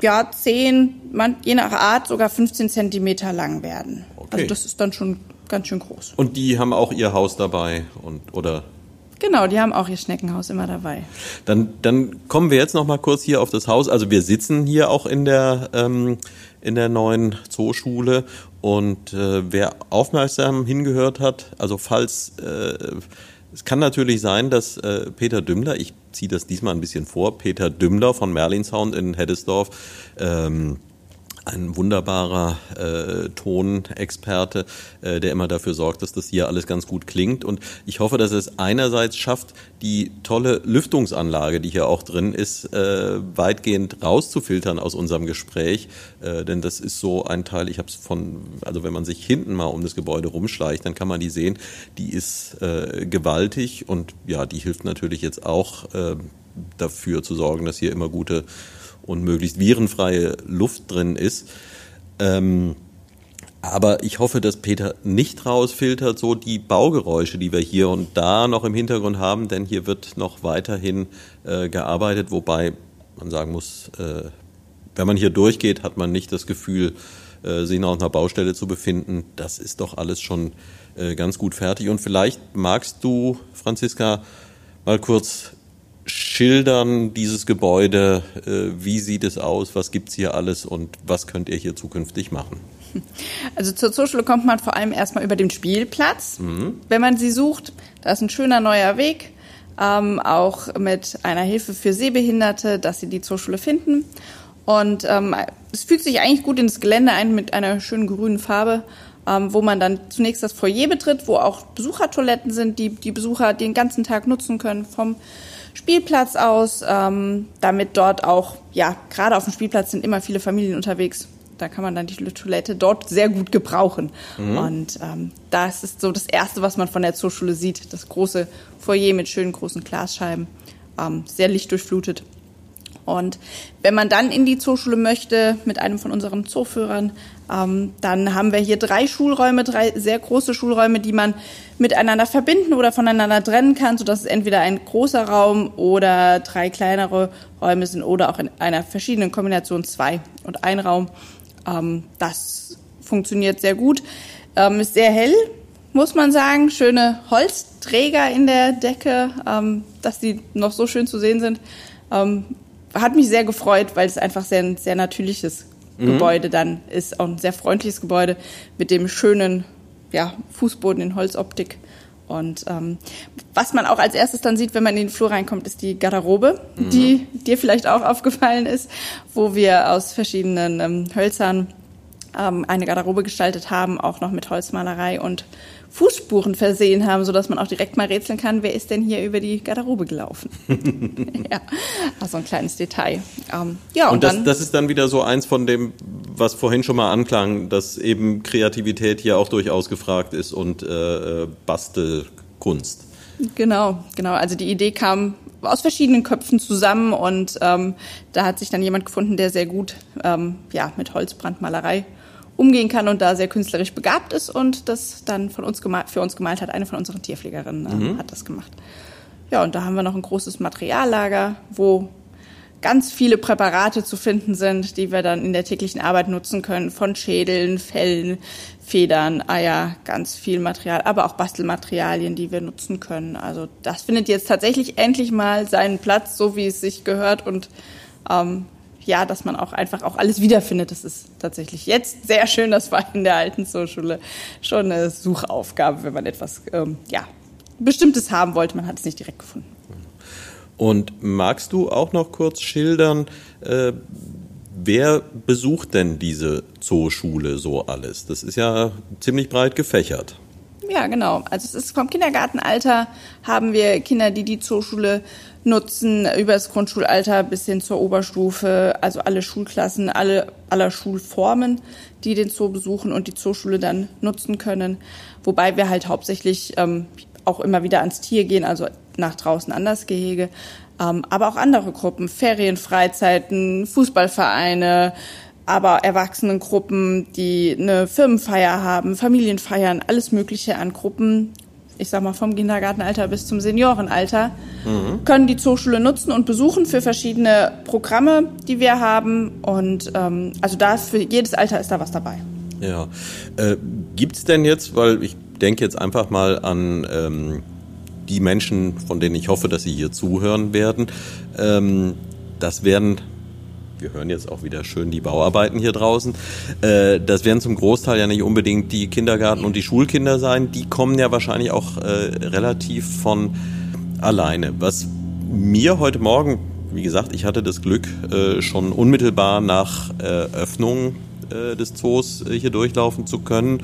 ja, 10, man, je nach Art sogar 15 Zentimeter lang werden. Okay. Also das ist dann schon ganz schön groß. Und die haben auch ihr Haus dabei und oder Genau, die haben auch ihr Schneckenhaus immer dabei. Dann, dann kommen wir jetzt noch mal kurz hier auf das Haus. Also wir sitzen hier auch in der ähm, in der neuen Zooschule und äh, wer aufmerksam hingehört hat, also falls äh, es kann natürlich sein, dass äh, Peter Dümmler, ich ziehe das diesmal ein bisschen vor, Peter Dümmler von Merlin Sound in Heddesdorf ähm, ein wunderbarer äh, Tonexperte, äh, der immer dafür sorgt, dass das hier alles ganz gut klingt. Und ich hoffe, dass es einerseits schafft, die tolle Lüftungsanlage, die hier auch drin ist, äh, weitgehend rauszufiltern aus unserem Gespräch. Äh, denn das ist so ein Teil, ich habe es von, also wenn man sich hinten mal um das Gebäude rumschleicht, dann kann man die sehen, die ist äh, gewaltig und ja, die hilft natürlich jetzt auch äh, dafür zu sorgen, dass hier immer gute und möglichst virenfreie Luft drin ist. Ähm, aber ich hoffe, dass Peter nicht rausfiltert, so die Baugeräusche, die wir hier und da noch im Hintergrund haben, denn hier wird noch weiterhin äh, gearbeitet, wobei man sagen muss, äh, wenn man hier durchgeht, hat man nicht das Gefühl, äh, sich noch auf einer Baustelle zu befinden. Das ist doch alles schon äh, ganz gut fertig. Und vielleicht magst du, Franziska, mal kurz schildern, dieses Gebäude, äh, wie sieht es aus, was gibt es hier alles und was könnt ihr hier zukünftig machen? *laughs* Also zur Zooschule kommt man vor allem erstmal über den Spielplatz, mhm. wenn man sie sucht. Da ist ein schöner neuer Weg, ähm, auch mit einer Hilfe für Sehbehinderte, dass sie die Zooschule finden. Und ähm, es fügt sich eigentlich gut ins Gelände ein mit einer schönen grünen Farbe, ähm, wo man dann zunächst das Foyer betritt, wo auch Besuchertoiletten sind, die die Besucher den ganzen Tag nutzen können, vom Spielplatz aus, ähm, damit dort auch, ja, gerade auf dem Spielplatz sind immer viele Familien unterwegs. Da kann man dann die Toilette dort sehr gut gebrauchen. Mhm. Und ähm, das ist so das Erste, was man von der Zooschule sieht. Das große Foyer mit schönen großen Glasscheiben, ähm, sehr lichtdurchflutet. Und wenn man dann in die Zooschule möchte mit einem von unseren Zooführern, ähm, dann haben wir hier drei Schulräume, drei sehr große Schulräume, die man miteinander verbinden oder voneinander trennen kann, sodass es entweder ein großer Raum oder drei kleinere Räume sind oder auch in einer verschiedenen Kombination zwei und ein Raum. Ähm, das funktioniert sehr gut. Ähm, ist sehr hell, muss man sagen. Schöne Holzträger in der Decke, ähm, dass die noch so schön zu sehen sind. Ähm, hat mich sehr gefreut, weil es einfach sehr, ein sehr natürliches mhm. Gebäude dann ist. Auch ein sehr freundliches Gebäude mit dem schönen ja, Fußboden in Holzoptik. Und ähm, was man auch als erstes dann sieht, wenn man in den Flur reinkommt, ist die Garderobe, mhm. die dir vielleicht auch aufgefallen ist, wo wir aus verschiedenen ähm, Hölzern ähm, eine Garderobe gestaltet haben, auch noch mit Holzmalerei und Fußspuren versehen haben, sodass man auch direkt mal rätseln kann, wer ist denn hier über die Garderobe gelaufen. *laughs* ja, also ein kleines Detail. Ähm, ja, und, und das, das ist dann wieder so eins von dem, was vorhin schon mal anklang, dass eben Kreativität hier auch durchaus gefragt ist und äh, äh Bastelkunst. Genau, genau. Also die Idee kam aus verschiedenen Köpfen zusammen und ähm, da hat sich dann jemand gefunden, der sehr gut ähm, ja, mit Holzbrandmalerei umgehen kann und da sehr künstlerisch begabt ist und das dann von uns gemalt, für uns gemalt hat. Eine von unseren Tierpflegerinnen äh, mhm. hat das gemacht. Ja, und da haben wir noch ein großes Materiallager, wo ganz viele Präparate zu finden sind, die wir dann in der täglichen Arbeit nutzen können, von Schädeln, Fellen, Federn, Eier, ganz viel Material, aber auch Bastelmaterialien, die wir nutzen können. Also das findet jetzt tatsächlich endlich mal seinen Platz, so wie es sich gehört und ähm, ja, dass man auch einfach auch alles wiederfindet. Das ist tatsächlich jetzt sehr schön. Das war in der alten Zooschule schon eine Suchaufgabe, wenn man etwas ähm, ja, Bestimmtes haben wollte. Man hat es nicht direkt gefunden. Und magst du auch noch kurz schildern, äh, wer besucht denn diese Zooschule so alles? Das ist ja ziemlich breit gefächert. Ja, genau. Also es ist vom Kindergartenalter haben wir Kinder, die die Zooschule nutzen, über das Grundschulalter bis hin zur Oberstufe, also alle Schulklassen, alle aller Schulformen, die den Zoo besuchen und die Zooschule dann nutzen können. Wobei wir halt hauptsächlich ähm, auch immer wieder ans Tier gehen, also nach draußen an das Gehege. Ähm, aber auch andere Gruppen, Ferienfreizeiten, Fußballvereine, aber Erwachsenengruppen, die eine Firmenfeier haben, Familienfeiern, alles Mögliche an Gruppen, ich sag mal vom Kindergartenalter bis zum Seniorenalter, mhm. können die Zooschule nutzen und besuchen für verschiedene Programme, die wir haben. Und ähm, also da für jedes Alter ist da was dabei. Ja. Äh, Gibt es denn jetzt, weil ich denke jetzt einfach mal an ähm, die Menschen, von denen ich hoffe, dass sie hier zuhören werden. Ähm, das werden wir hören jetzt auch wieder schön die Bauarbeiten hier draußen. Äh, das werden zum Großteil ja nicht unbedingt die Kindergarten- und die Schulkinder sein. Die kommen ja wahrscheinlich auch äh, relativ von alleine. Was mir heute Morgen, wie gesagt, ich hatte das Glück, äh, schon unmittelbar nach Öffnung des Zoos hier durchlaufen zu können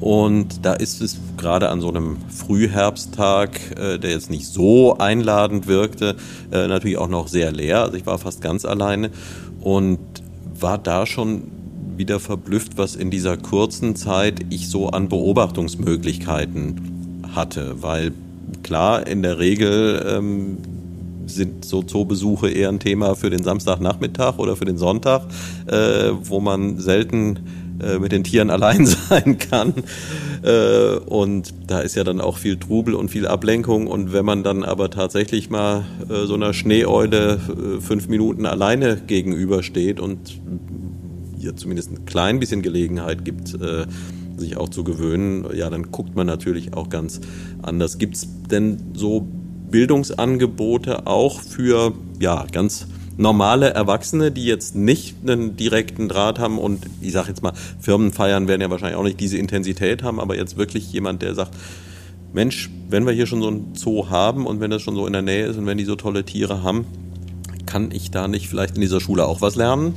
und da ist es gerade an so einem Frühherbsttag, äh, der jetzt nicht so einladend wirkte, äh, natürlich auch noch sehr leer. Also ich war fast ganz alleine und war da schon wieder verblüfft, was in dieser kurzen Zeit ich so an Beobachtungsmöglichkeiten hatte. Weil klar, in der Regel ähm, sind so Zoobesuche eher ein Thema für den Samstagnachmittag oder für den Sonntag, äh, wo man selten äh, mit den Tieren *laughs* allein sein kann. Äh, und da ist ja dann auch viel Trubel und viel Ablenkung. Und wenn man dann aber tatsächlich mal äh, so einer Schneeeule fünf Minuten alleine gegenübersteht und ihr zumindest ein klein bisschen Gelegenheit gibt, sich auch zu gewöhnen, ja, dann guckt man natürlich auch ganz anders. Gibt es denn so Bildungsangebote auch für ja ganz normale Erwachsene, die jetzt nicht einen direkten Draht haben und ich sage jetzt mal, Firmenfeiern werden ja wahrscheinlich auch nicht diese Intensität haben, aber jetzt wirklich jemand, der sagt, Mensch, wenn wir hier schon so ein Zoo haben und wenn das schon so in der Nähe ist und wenn die so tolle Tiere haben, kann ich da nicht vielleicht in dieser Schule auch was lernen?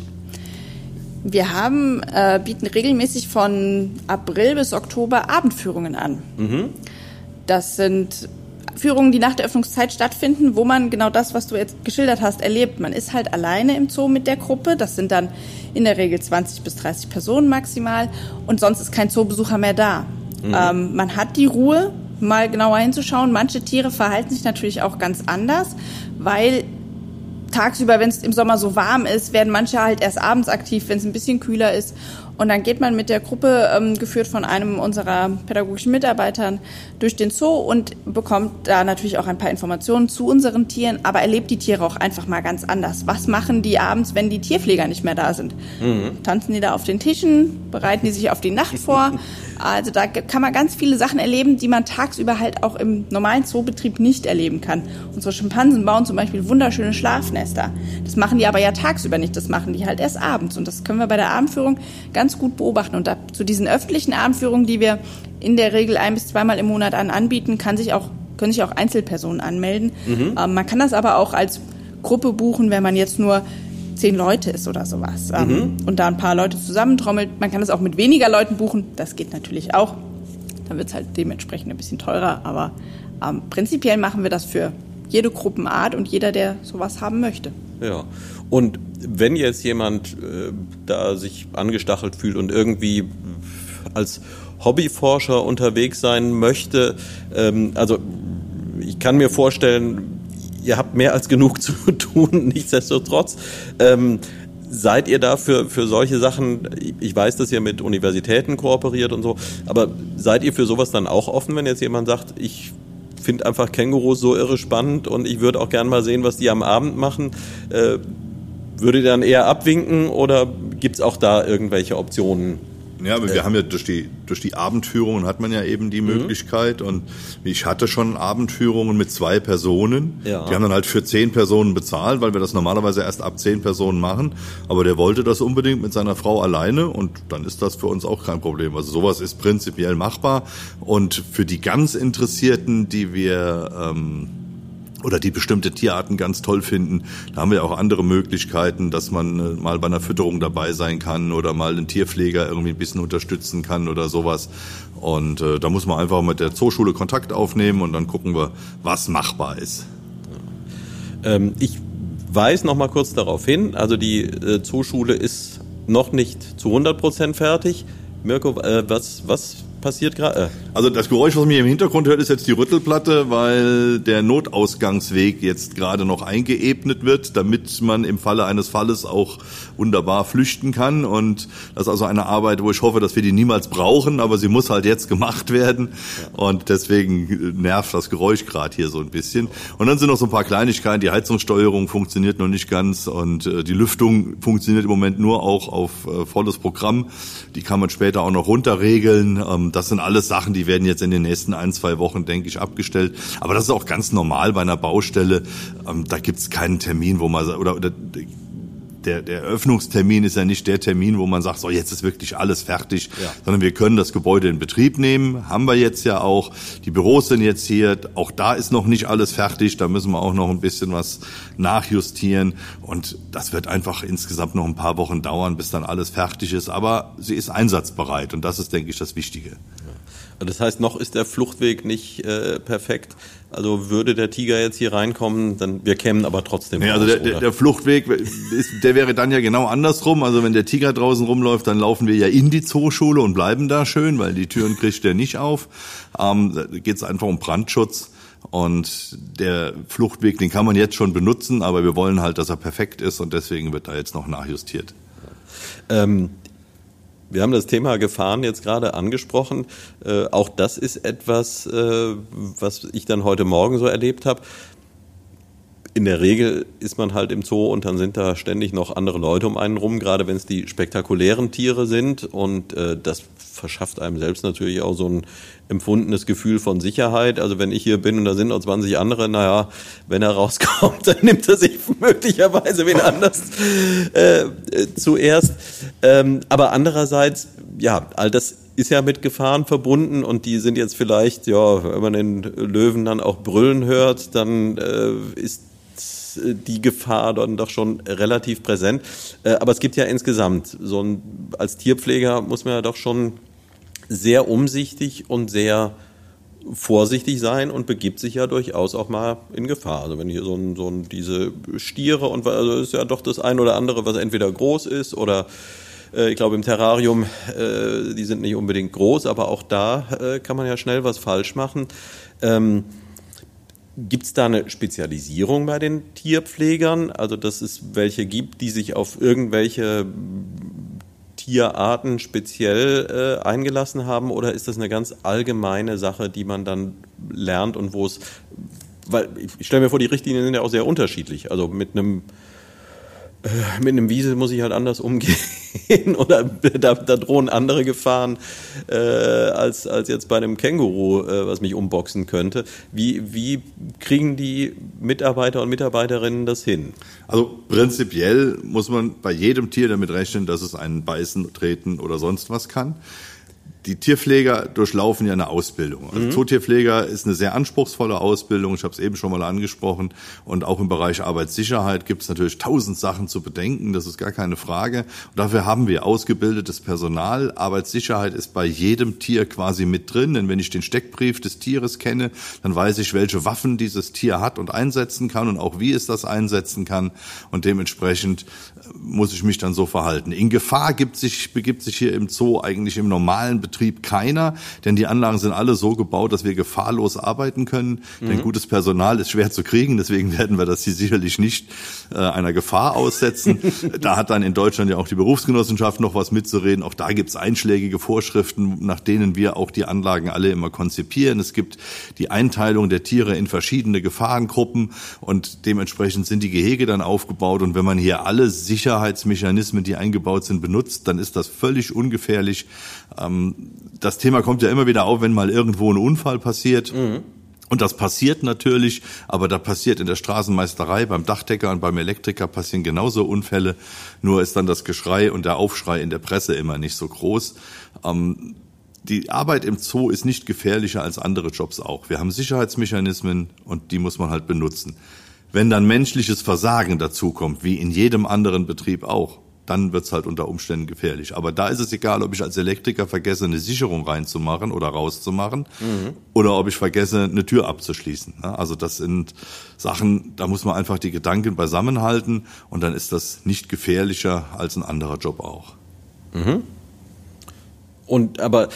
Wir haben, äh, bieten regelmäßig von April bis Oktober Abendführungen an. Mhm. Das sind Führungen, die nach der Öffnungszeit stattfinden, wo man genau das, was du jetzt geschildert hast, erlebt. Man ist halt alleine im Zoo mit der Gruppe. Das sind dann in der Regel 20 bis 30 Personen maximal. Und sonst ist kein Zoobesucher mehr da. Mhm. Ähm, man hat die Ruhe, mal genauer hinzuschauen. Manche Tiere verhalten sich natürlich auch ganz anders, weil tagsüber, wenn es im Sommer so warm ist, werden manche halt erst abends aktiv, wenn es ein bisschen kühler ist. Und dann geht man mit der Gruppe, ähm, geführt von einem unserer pädagogischen Mitarbeitern, durch den Zoo und bekommt da natürlich auch ein paar Informationen zu unseren Tieren, aber erlebt die Tiere auch einfach mal ganz anders. Was machen die abends, wenn die Tierpfleger nicht mehr da sind? Mhm. Tanzen die da auf den Tischen? Bereiten die sich auf die Nacht vor? *laughs* Also da kann man ganz viele Sachen erleben, die man tagsüber halt auch im normalen Zoobetrieb nicht erleben kann. Unsere Schimpansen bauen zum Beispiel wunderschöne Schlafnester. Das machen die aber ja tagsüber nicht, das machen die halt erst abends. Und das können wir bei der Abendführung ganz gut beobachten. Und da, zu diesen öffentlichen Abendführungen, die wir in der Regel ein bis zweimal im Monat an anbieten, kann sich auch, können sich auch Einzelpersonen anmelden. Mhm. Ähm, man kann das aber auch als Gruppe buchen, wenn man jetzt nur zehn Leute ist oder sowas. Ähm, mhm. Und da ein paar Leute zusammentrommelt. Man kann es auch mit weniger Leuten buchen. Das geht natürlich auch. Dann wird es halt dementsprechend ein bisschen teurer. Aber ähm, prinzipiell machen wir das für jede Gruppenart und jeder, der sowas haben möchte. Ja. Und wenn jetzt jemand äh, da sich angestachelt fühlt und irgendwie als Hobbyforscher unterwegs sein möchte, ähm, also ich kann mir vorstellen, ihr habt mehr als genug *laughs* zu tun, nichtsdestotrotz. Ähm, seid ihr da für, für solche Sachen, ich weiß, dass ihr mit Universitäten kooperiert und so, aber seid ihr für sowas dann auch offen, wenn jetzt jemand sagt, ich finde einfach Kängurus so irre spannend und ich würde auch gern mal sehen, was die am Abend machen. Äh, würde dann eher abwinken oder gibt es auch da irgendwelche Optionen? Ja, aber wir haben ja durch die, durch die Abendführungen hat man ja eben die mhm. Möglichkeit und ich hatte schon Abendführungen mit zwei Personen. Ja. Die haben dann halt für zehn Personen bezahlt, weil wir das normalerweise erst ab zehn Personen machen. Aber der wollte das unbedingt mit seiner Frau alleine und dann ist das für uns auch kein Problem. Also sowas ist prinzipiell machbar und für die ganz Interessierten, die wir ähm, oder die bestimmte Tierarten ganz toll finden. Da haben wir auch andere Möglichkeiten, dass man äh, mal bei einer Fütterung dabei sein kann oder mal einen Tierpfleger irgendwie ein bisschen unterstützen kann oder sowas. Und äh, da muss man einfach mit der Zooschule Kontakt aufnehmen und dann gucken wir, was machbar ist. Ähm, ich weise noch mal kurz darauf hin, also die äh, Zooschule ist noch nicht zu 100 Prozent fertig. Mirko, äh, was, was passiert gerade? Äh. Also das Geräusch, was man hier im Hintergrund hört, ist jetzt die Rüttelplatte, weil der Notausgangsweg jetzt gerade noch eingeebnet wird, damit man im Falle eines Falles auch wunderbar flüchten kann. Und das ist also eine Arbeit, wo ich hoffe, dass wir die niemals brauchen, aber sie muss halt jetzt gemacht werden. Und deswegen nervt das Geräusch gerade hier so ein bisschen. Und dann sind noch so ein paar Kleinigkeiten. Die Heizungssteuerung funktioniert noch nicht ganz und äh, die Lüftung funktioniert im Moment nur auch auf äh, volles Programm. Die kann man später auch noch runterregeln. Das sind alles Sachen, die werden jetzt in den nächsten ein, zwei Wochen, denke ich, abgestellt. Aber das ist auch ganz normal bei einer Baustelle. Ähm, da gibt es keinen Termin, wo man oder, oder der, der Eröffnungstermin ist ja nicht der Termin, wo man sagt, so jetzt ist wirklich alles fertig, ja. sondern wir können das Gebäude in Betrieb nehmen. Haben wir jetzt ja auch. Die Büros sind jetzt hier. Auch da ist noch nicht alles fertig. Da müssen wir auch noch ein bisschen was nachjustieren. Und das wird einfach insgesamt noch ein paar Wochen dauern, bis dann alles fertig ist. Aber sie ist einsatzbereit. Und das ist, denke ich, das Wichtige. Das heißt, noch ist der Fluchtweg nicht äh, perfekt. Also würde der Tiger jetzt hier reinkommen, dann wir kämen aber trotzdem. Nee, also der, der, der Fluchtweg, ist, der wäre dann ja genau andersrum. Also wenn der Tiger draußen rumläuft, dann laufen wir ja in die Zooschule und bleiben da schön, weil die Türen kriegt der nicht auf. Ähm, da geht es einfach um Brandschutz. Und der Fluchtweg, den kann man jetzt schon benutzen, aber wir wollen halt, dass er perfekt ist und deswegen wird da jetzt noch nachjustiert. Ähm wir haben das Thema Gefahren jetzt gerade angesprochen. Äh, auch das ist etwas, äh, was ich dann heute Morgen so erlebt habe. In der Regel ist man halt im Zoo und dann sind da ständig noch andere Leute um einen rum, gerade wenn es die spektakulären Tiere sind. Und äh, das verschafft einem selbst natürlich auch so ein empfundenes Gefühl von Sicherheit. Also wenn ich hier bin und da sind noch 20 andere, naja, wenn er rauskommt, *laughs* dann nimmt er sich möglicherweise wen anders äh, äh, zuerst. Ähm, aber andererseits, ja, all das ist ja mit Gefahren verbunden und die sind jetzt vielleicht, ja, wenn man den Löwen dann auch brüllen hört, dann äh, ist die Gefahr dann doch schon relativ präsent. Äh, aber es gibt ja insgesamt so ein, als Tierpfleger muss man ja doch schon sehr umsichtig und sehr vorsichtig sein und begibt sich ja durchaus auch mal in Gefahr. Also wenn hier so ein, so ein diese Stiere und also ist ja doch das ein oder andere, was entweder groß ist oder äh, ich glaube im Terrarium, äh, die sind nicht unbedingt groß, aber auch da äh, kann man ja schnell was falsch machen. Ähm, Gibt es da eine Spezialisierung bei den Tierpflegern? Also dass es welche gibt, die sich auf irgendwelche Tierarten speziell äh, eingelassen haben oder ist das eine ganz allgemeine Sache, die man dann lernt und wo es, weil ich stelle mir vor, die Richtlinien sind ja auch sehr unterschiedlich. Also mit einem mit einem Wiesel muss ich halt anders umgehen *laughs* oder da, da, drohen andere Gefahren äh, als, als jetzt bei einem Känguru, äh, was mich umboxen könnte. Wie, wie kriegen die Mitarbeiter und Mitarbeiterinnen das hin? Also prinzipiell muss man bei jedem Tier damit rechnen, dass es einen beißen, treten oder sonst was kann die Tierpfleger durchlaufen ja eine Ausbildung. Also mhm. Zootierpfleger ist eine sehr anspruchsvolle Ausbildung. Ich habe es eben schon mal angesprochen. Und auch im Bereich Arbeitssicherheit gibt es natürlich tausend Sachen zu bedenken. Das ist gar keine Frage. Und dafür haben wir ausgebildetes Personal. Arbeitssicherheit ist bei jedem Tier quasi mit drin. Denn wenn ich den Steckbrief des Tieres kenne, dann weiß ich, welche Waffen dieses Tier hat und einsetzen kann und auch wie es das einsetzen kann. Und dementsprechend muss ich mich dann so verhalten. In Gefahr gibt sich, begibt sich hier im Zoo eigentlich im normalen Betrieb keiner, denn die Anlagen sind alle so gebaut, dass wir gefahrlos arbeiten können. Mhm. Denn gutes Personal ist schwer zu kriegen, deswegen werden wir das hier sicherlich nicht äh, einer Gefahr aussetzen. *laughs* da hat dann in Deutschland ja auch die Berufsgenossenschaft noch was mitzureden. Auch da gibt es einschlägige Vorschriften, nach denen wir auch die Anlagen alle immer konzipieren. Es gibt die Einteilung der Tiere in verschiedene Gefahrengruppen und dementsprechend sind die Gehege dann aufgebaut. Und wenn man hier alle Sicherheitsmechanismen, die eingebaut sind, benutzt, dann ist das völlig ungefährlich. Ähm, das Thema kommt ja immer wieder auf, wenn mal irgendwo ein Unfall passiert. Mhm. Und das passiert natürlich, aber da passiert in der Straßenmeisterei, beim Dachdecker und beim Elektriker passieren genauso Unfälle. Nur ist dann das Geschrei und der Aufschrei in der Presse immer nicht so groß. Ähm, die Arbeit im Zoo ist nicht gefährlicher als andere Jobs auch. Wir haben Sicherheitsmechanismen und die muss man halt benutzen. Wenn dann menschliches Versagen dazukommt, wie in jedem anderen Betrieb auch, dann wird's halt unter Umständen gefährlich. Aber da ist es egal, ob ich als Elektriker vergesse, eine Sicherung reinzumachen oder rauszumachen mhm. oder ob ich vergesse, eine Tür abzuschließen. Also das sind Sachen, da muss man einfach die Gedanken beisammenhalten und dann ist das nicht gefährlicher als ein anderer Job auch. Mhm. Und aber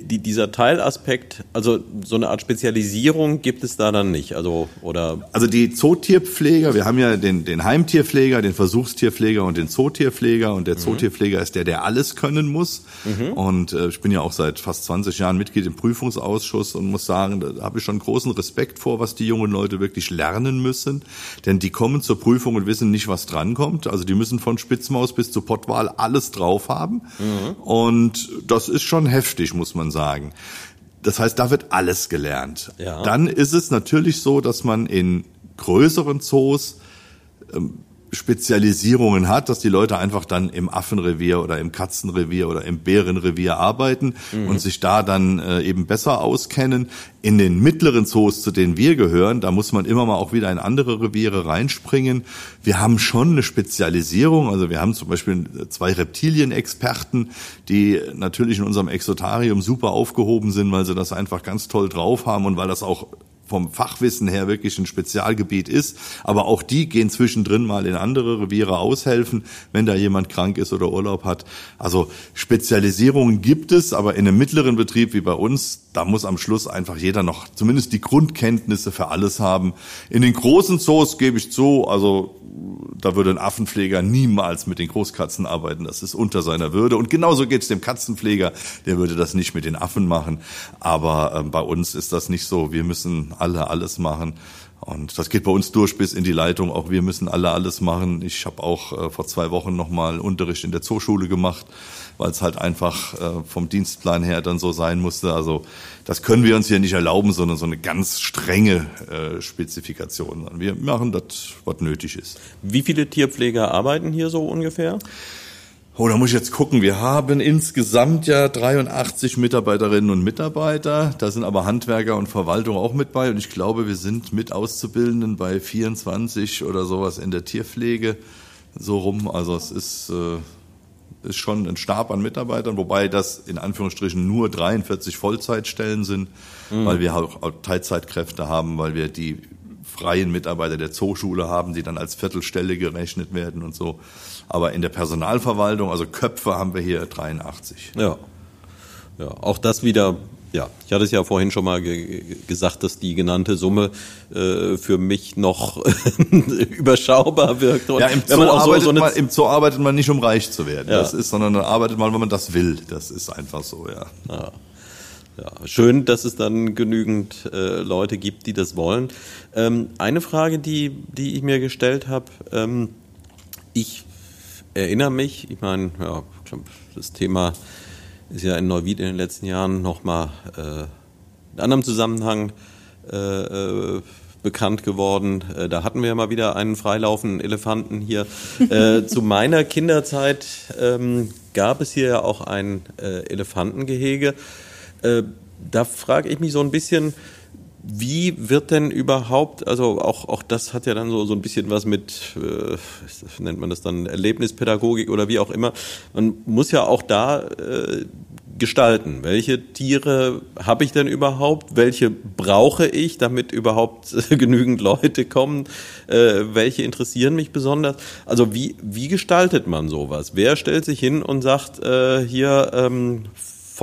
die, dieser Teilaspekt, also so eine Art Spezialisierung gibt es da dann nicht, also oder? Also die Zootierpfleger, wir haben ja den, den Heimtierpfleger, den Versuchstierpfleger und den Zootierpfleger und der mhm. Zootierpfleger ist der, der alles können muss. Mhm. Und äh, ich bin ja auch seit fast 20 Jahren Mitglied im Prüfungsausschuss und muss sagen, da habe ich schon großen Respekt vor, was die jungen Leute wirklich lernen müssen, denn die kommen zur Prüfung und wissen nicht, was drankommt. Also die müssen von Spitzmaus bis zu Pottwal alles drauf haben mhm. und das ist schon heftig, muss man sagen. Das heißt, da wird alles gelernt. Ja. Dann ist es natürlich so, dass man in größeren Zoos ähm, Spezialisierungen hat, dass die Leute einfach dann im Affenrevier oder im Katzenrevier oder im Bärenrevier arbeiten mhm. und sich da dann äh, eben besser auskennen. In den mittleren Zoos, zu denen wir gehören, da muss man immer mal auch wieder in andere Reviere reinspringen. Wir haben schon eine Spezialisierung, also wir haben zum Beispiel zwei Reptilienexperten, die natürlich in unserem Exotarium super aufgehoben sind, weil sie das einfach ganz toll drauf haben und weil das auch vom Fachwissen her wirklich ein Spezialgebiet ist. Aber auch die gehen zwischendrin mal in andere Reviere aushelfen, wenn da jemand krank ist oder Urlaub hat. Also Spezialisierungen gibt es, aber in einem mittleren Betrieb wie bei uns, da muss am Schluss einfach jeder noch zumindest die Grundkenntnisse für alles haben. In den großen Zoos gebe ich zu, also da würde ein Affenpfleger niemals mit den Großkatzen arbeiten. Das ist unter seiner Würde. Und genauso geht es dem Katzenpfleger. Der würde das nicht mit den Affen machen. Aber äh, bei uns ist das nicht so. Wir müssen alle alles machen. Und das geht bei uns durch bis in die Leitung. Auch wir müssen alle alles machen. Ich habe auch äh, vor zwei Wochen nochmal Unterricht in der Zooschule gemacht, weil es halt einfach äh, vom Dienstplan her dann so sein musste. Also das können wir uns hier nicht erlauben, sondern so eine ganz strenge äh, Spezifikation. Wir machen das, was nötig ist. Wie viele Tierpfleger arbeiten hier so ungefähr? Oh, da muss ich jetzt gucken. Wir haben insgesamt ja 83 Mitarbeiterinnen und Mitarbeiter. Da sind aber Handwerker und Verwaltung auch mit bei. Und ich glaube, wir sind mit Auszubildenden bei 24 oder sowas in der Tierpflege so rum. Also es ist, äh, ist schon ein Stab an Mitarbeitern, wobei das in Anführungsstrichen nur 43 Vollzeitstellen sind, mhm. weil wir auch Teilzeitkräfte haben, weil wir die freien Mitarbeiter der Zooschule haben, die dann als Viertelstelle gerechnet werden und so. Aber in der Personalverwaltung, also Köpfe haben wir hier 83. Ja. Ja, auch das wieder ja, ich hatte es ja vorhin schon mal ge gesagt, dass die genannte Summe äh, für mich noch *laughs* überschaubar wirkt. Und ja, im Zoo, arbeitet so, so man, im Zoo arbeitet man nicht, um reich zu werden. Ja. Das ist, sondern da arbeitet man, wenn man das will. Das ist einfach so, ja. ja. Ja, schön, dass es dann genügend äh, Leute gibt, die das wollen. Ähm, eine Frage, die, die ich mir gestellt habe, ähm, ich erinnere mich, ich meine, ja, das Thema ist ja in Neuwied in den letzten Jahren nochmal äh, in anderem Zusammenhang äh, äh, bekannt geworden. Äh, da hatten wir ja mal wieder einen freilaufenden Elefanten hier. äh, *laughs* zu meiner Kinderzeit ähm, gab es hier ja auch ein äh, Elefantengehege. Äh, da frage ich mich so ein bisschen, wie wird denn überhaupt, also auch, auch das hat ja dann so, so ein bisschen was mit, äh, nennt man das dann, Erlebnispädagogik oder wie auch immer. Man muss ja auch da äh, gestalten. Welche Tiere habe ich denn überhaupt? Welche brauche ich, damit überhaupt äh, *laughs* genügend Leute kommen? Äh, welche interessieren mich besonders? Also wie, wie gestaltet man sowas? Wer stellt sich hin und sagt, äh, hier, ähm,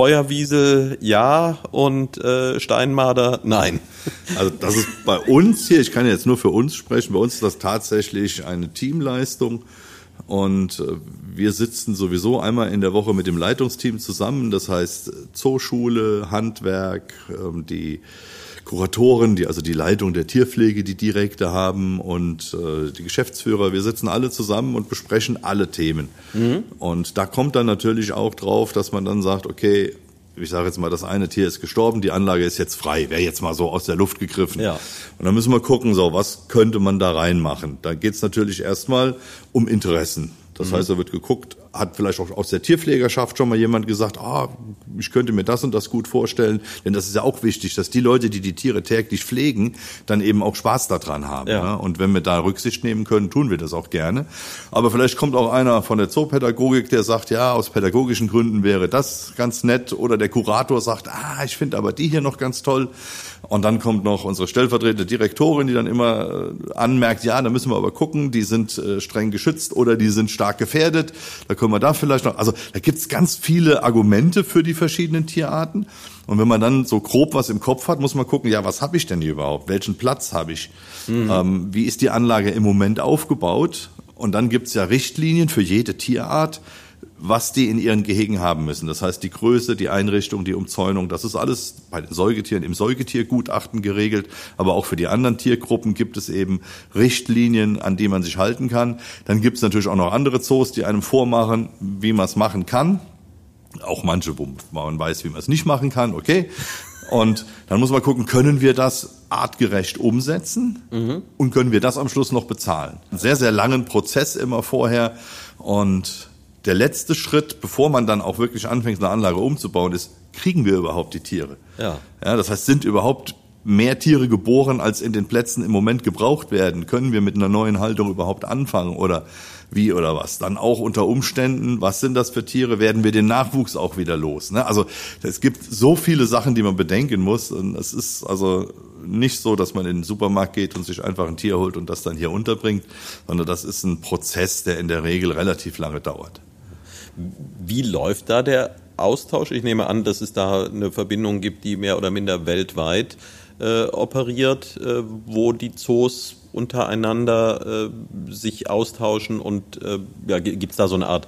Feuerwiesel ja und äh, Steinmarder nein. *laughs* Also das ist bei uns hier, ich kann jetzt nur für uns sprechen, bei uns ist das tatsächlich eine Teamleistung. Und äh, wir sitzen sowieso einmal in der Woche mit dem Leitungsteam zusammen. Das heißt Zooschule, Handwerk, ähm, die Kuratoren, die also die Leitung der Tierpflege, die direkte haben und äh, die Geschäftsführer. Wir sitzen alle zusammen und besprechen alle Themen. Mhm. Und da kommt dann natürlich auch drauf, dass man dann sagt, okay, ich sage jetzt mal, das eine Tier ist gestorben, die Anlage ist jetzt frei, wäre jetzt mal so aus der Luft gegriffen. Ja. Und dann müssen wir gucken, so was könnte man da reinmachen. Da geht es natürlich erstmal um Interessen. Das mhm. heißt, da wird geguckt, hat vielleicht auch aus der Tierpflegerschaft schon mal jemand gesagt, ah, ich könnte mir das und das gut vorstellen. Denn das ist ja auch wichtig, dass die Leute, die die Tiere täglich pflegen, dann eben auch Spaß daran haben. Ja. Ne? Und wenn wir da Rücksicht nehmen können, tun wir das auch gerne. Aber vielleicht kommt auch einer von der Zoopädagogik, der sagt, ja, aus pädagogischen Gründen wäre das ganz nett. Oder der Kurator sagt, ah, ich finde aber die hier noch ganz toll. Und dann kommt noch unsere stellvertretende Direktorin, die dann immer äh, anmerkt, ja, da müssen wir aber gucken, die sind äh, streng geschützt oder die sind stark gefährdet. Da können wir da vielleicht noch, also da gibt's ganz viele Argumente für die verschiedenen Tierarten. Und wenn man dann so grob was im Kopf hat, muss man gucken, ja, was habe ich denn hier überhaupt? Welchen Platz habe ich? Mhm. Ähm, wie ist die Anlage im Moment aufgebaut? Und dann gibt's ja Richtlinien für jede Tierart was die in ihren Gehegen haben müssen. Das heißt, die Größe, die Einrichtung, die Umzäunung, das ist alles bei den Säugetieren im Säugetiergutachten geregelt. Aber auch für die anderen Tiergruppen gibt es eben Richtlinien, an die man sich halten kann. Dann gibt es natürlich auch noch andere Zoos, die einem vormachen, wie man es machen kann. Auch manche, wo man weiß, wie man es nicht machen kann, okay. Und dann muss man gucken, können wir das artgerecht umsetzen mhm. und können wir das am Schluss noch bezahlen. Einen sehr, sehr langen Prozess immer vorher und der letzte Schritt, bevor man dann auch wirklich anfängt, eine Anlage umzubauen, ist, kriegen wir überhaupt die Tiere? Ja. ja das heißt, sind überhaupt mehr Tiere geboren, als in den Plätzen im Moment gebraucht werden? Können wir mit einer neuen Haltung überhaupt anfangen oder wie oder was? Dann auch unter Umständen, was sind das für Tiere? Werden wir den Nachwuchs auch wieder los? Ne? Also es gibt so viele Sachen, die man bedenken muss. Und es ist also nicht so, dass man in den Supermarkt geht und sich einfach ein Tier holt und das dann hier unterbringt, sondern das ist ein Prozess, der in der Regel relativ lange dauert. Wie läuft da der Austausch? Ich nehme an, dass es da eine Verbindung gibt, die mehr oder minder weltweit äh, operiert, äh, wo die Zoos untereinander äh, sich austauschen und äh, ja, gibt es da so eine Art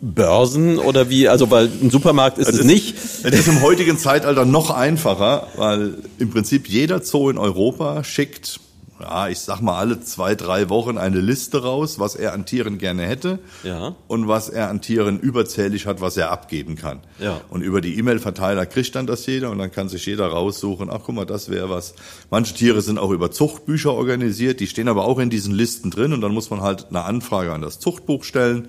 Börsen oder wie? Also weil ein Supermarkt ist es nicht. Es ist im heutigen Zeitalter noch einfacher, weil im Prinzip jeder Zoo in Europa schickt ja, ich sag mal, alle zwei, drei Wochen eine Liste raus, was er an Tieren gerne hätte ja. und was er an Tieren überzählig hat, was er abgeben kann. Ja. Und über die E-Mail-Verteiler kriegt dann das jeder und dann kann sich jeder raussuchen, ach guck mal, das wäre was. Manche Tiere sind auch über Zuchtbücher organisiert, die stehen aber auch in diesen Listen drin und dann muss man halt eine Anfrage an das Zuchtbuch stellen.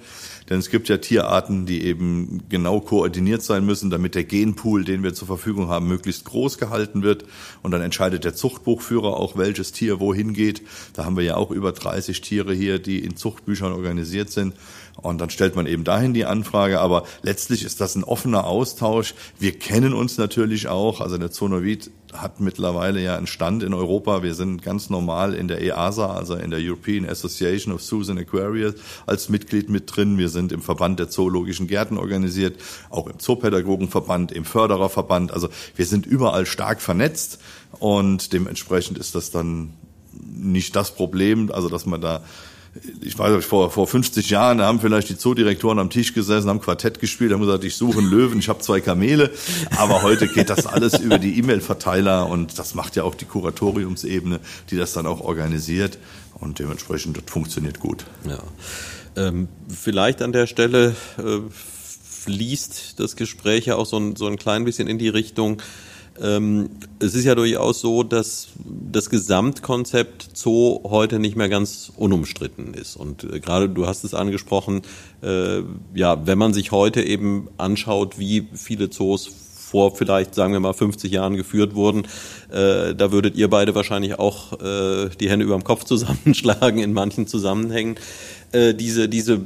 Denn es gibt ja Tierarten, die eben genau koordiniert sein müssen, damit der Genpool, den wir zur Verfügung haben, möglichst groß gehalten wird. Und dann entscheidet der Zuchtbuchführer auch, welches Tier wohin geht. Da haben wir ja auch über 30 Tiere hier, die in Zuchtbüchern organisiert sind. Und dann stellt man eben dahin die Anfrage. Aber letztlich ist das ein offener Austausch. Wir kennen uns natürlich auch. Also der Zonovit hat mittlerweile ja einen Stand in Europa. Wir sind ganz normal in der EASA, also in der European Association of Zoos and Aquarius, als Mitglied mit drin. Wir sind im Verband der Zoologischen Gärten organisiert, auch im Zoopädagogenverband, im Fördererverband. Also wir sind überall stark vernetzt und dementsprechend ist das dann nicht das Problem, also dass man da ich weiß nicht, vor, vor 50 Jahren, haben vielleicht die Zoodirektoren am Tisch gesessen, haben Quartett gespielt, haben gesagt, ich suche einen Löwen, ich habe zwei Kamele. Aber heute geht das alles *laughs* über die E-Mail-Verteiler und das macht ja auch die Kuratoriumsebene, die das dann auch organisiert. Und dementsprechend, das funktioniert gut. Ja. Ähm, vielleicht an der Stelle äh, fließt das Gespräch ja auch so ein, so ein klein bisschen in die Richtung, es ist ja durchaus so, dass das Gesamtkonzept Zoo heute nicht mehr ganz unumstritten ist. Und äh, gerade du hast es angesprochen, äh, ja, wenn man sich heute eben anschaut, wie viele Zoos vor vielleicht, sagen wir mal, 50 Jahren geführt wurden, äh, da würdet ihr beide wahrscheinlich auch äh, die Hände über dem Kopf *laughs* zusammenschlagen in manchen Zusammenhängen. Äh, diese, diese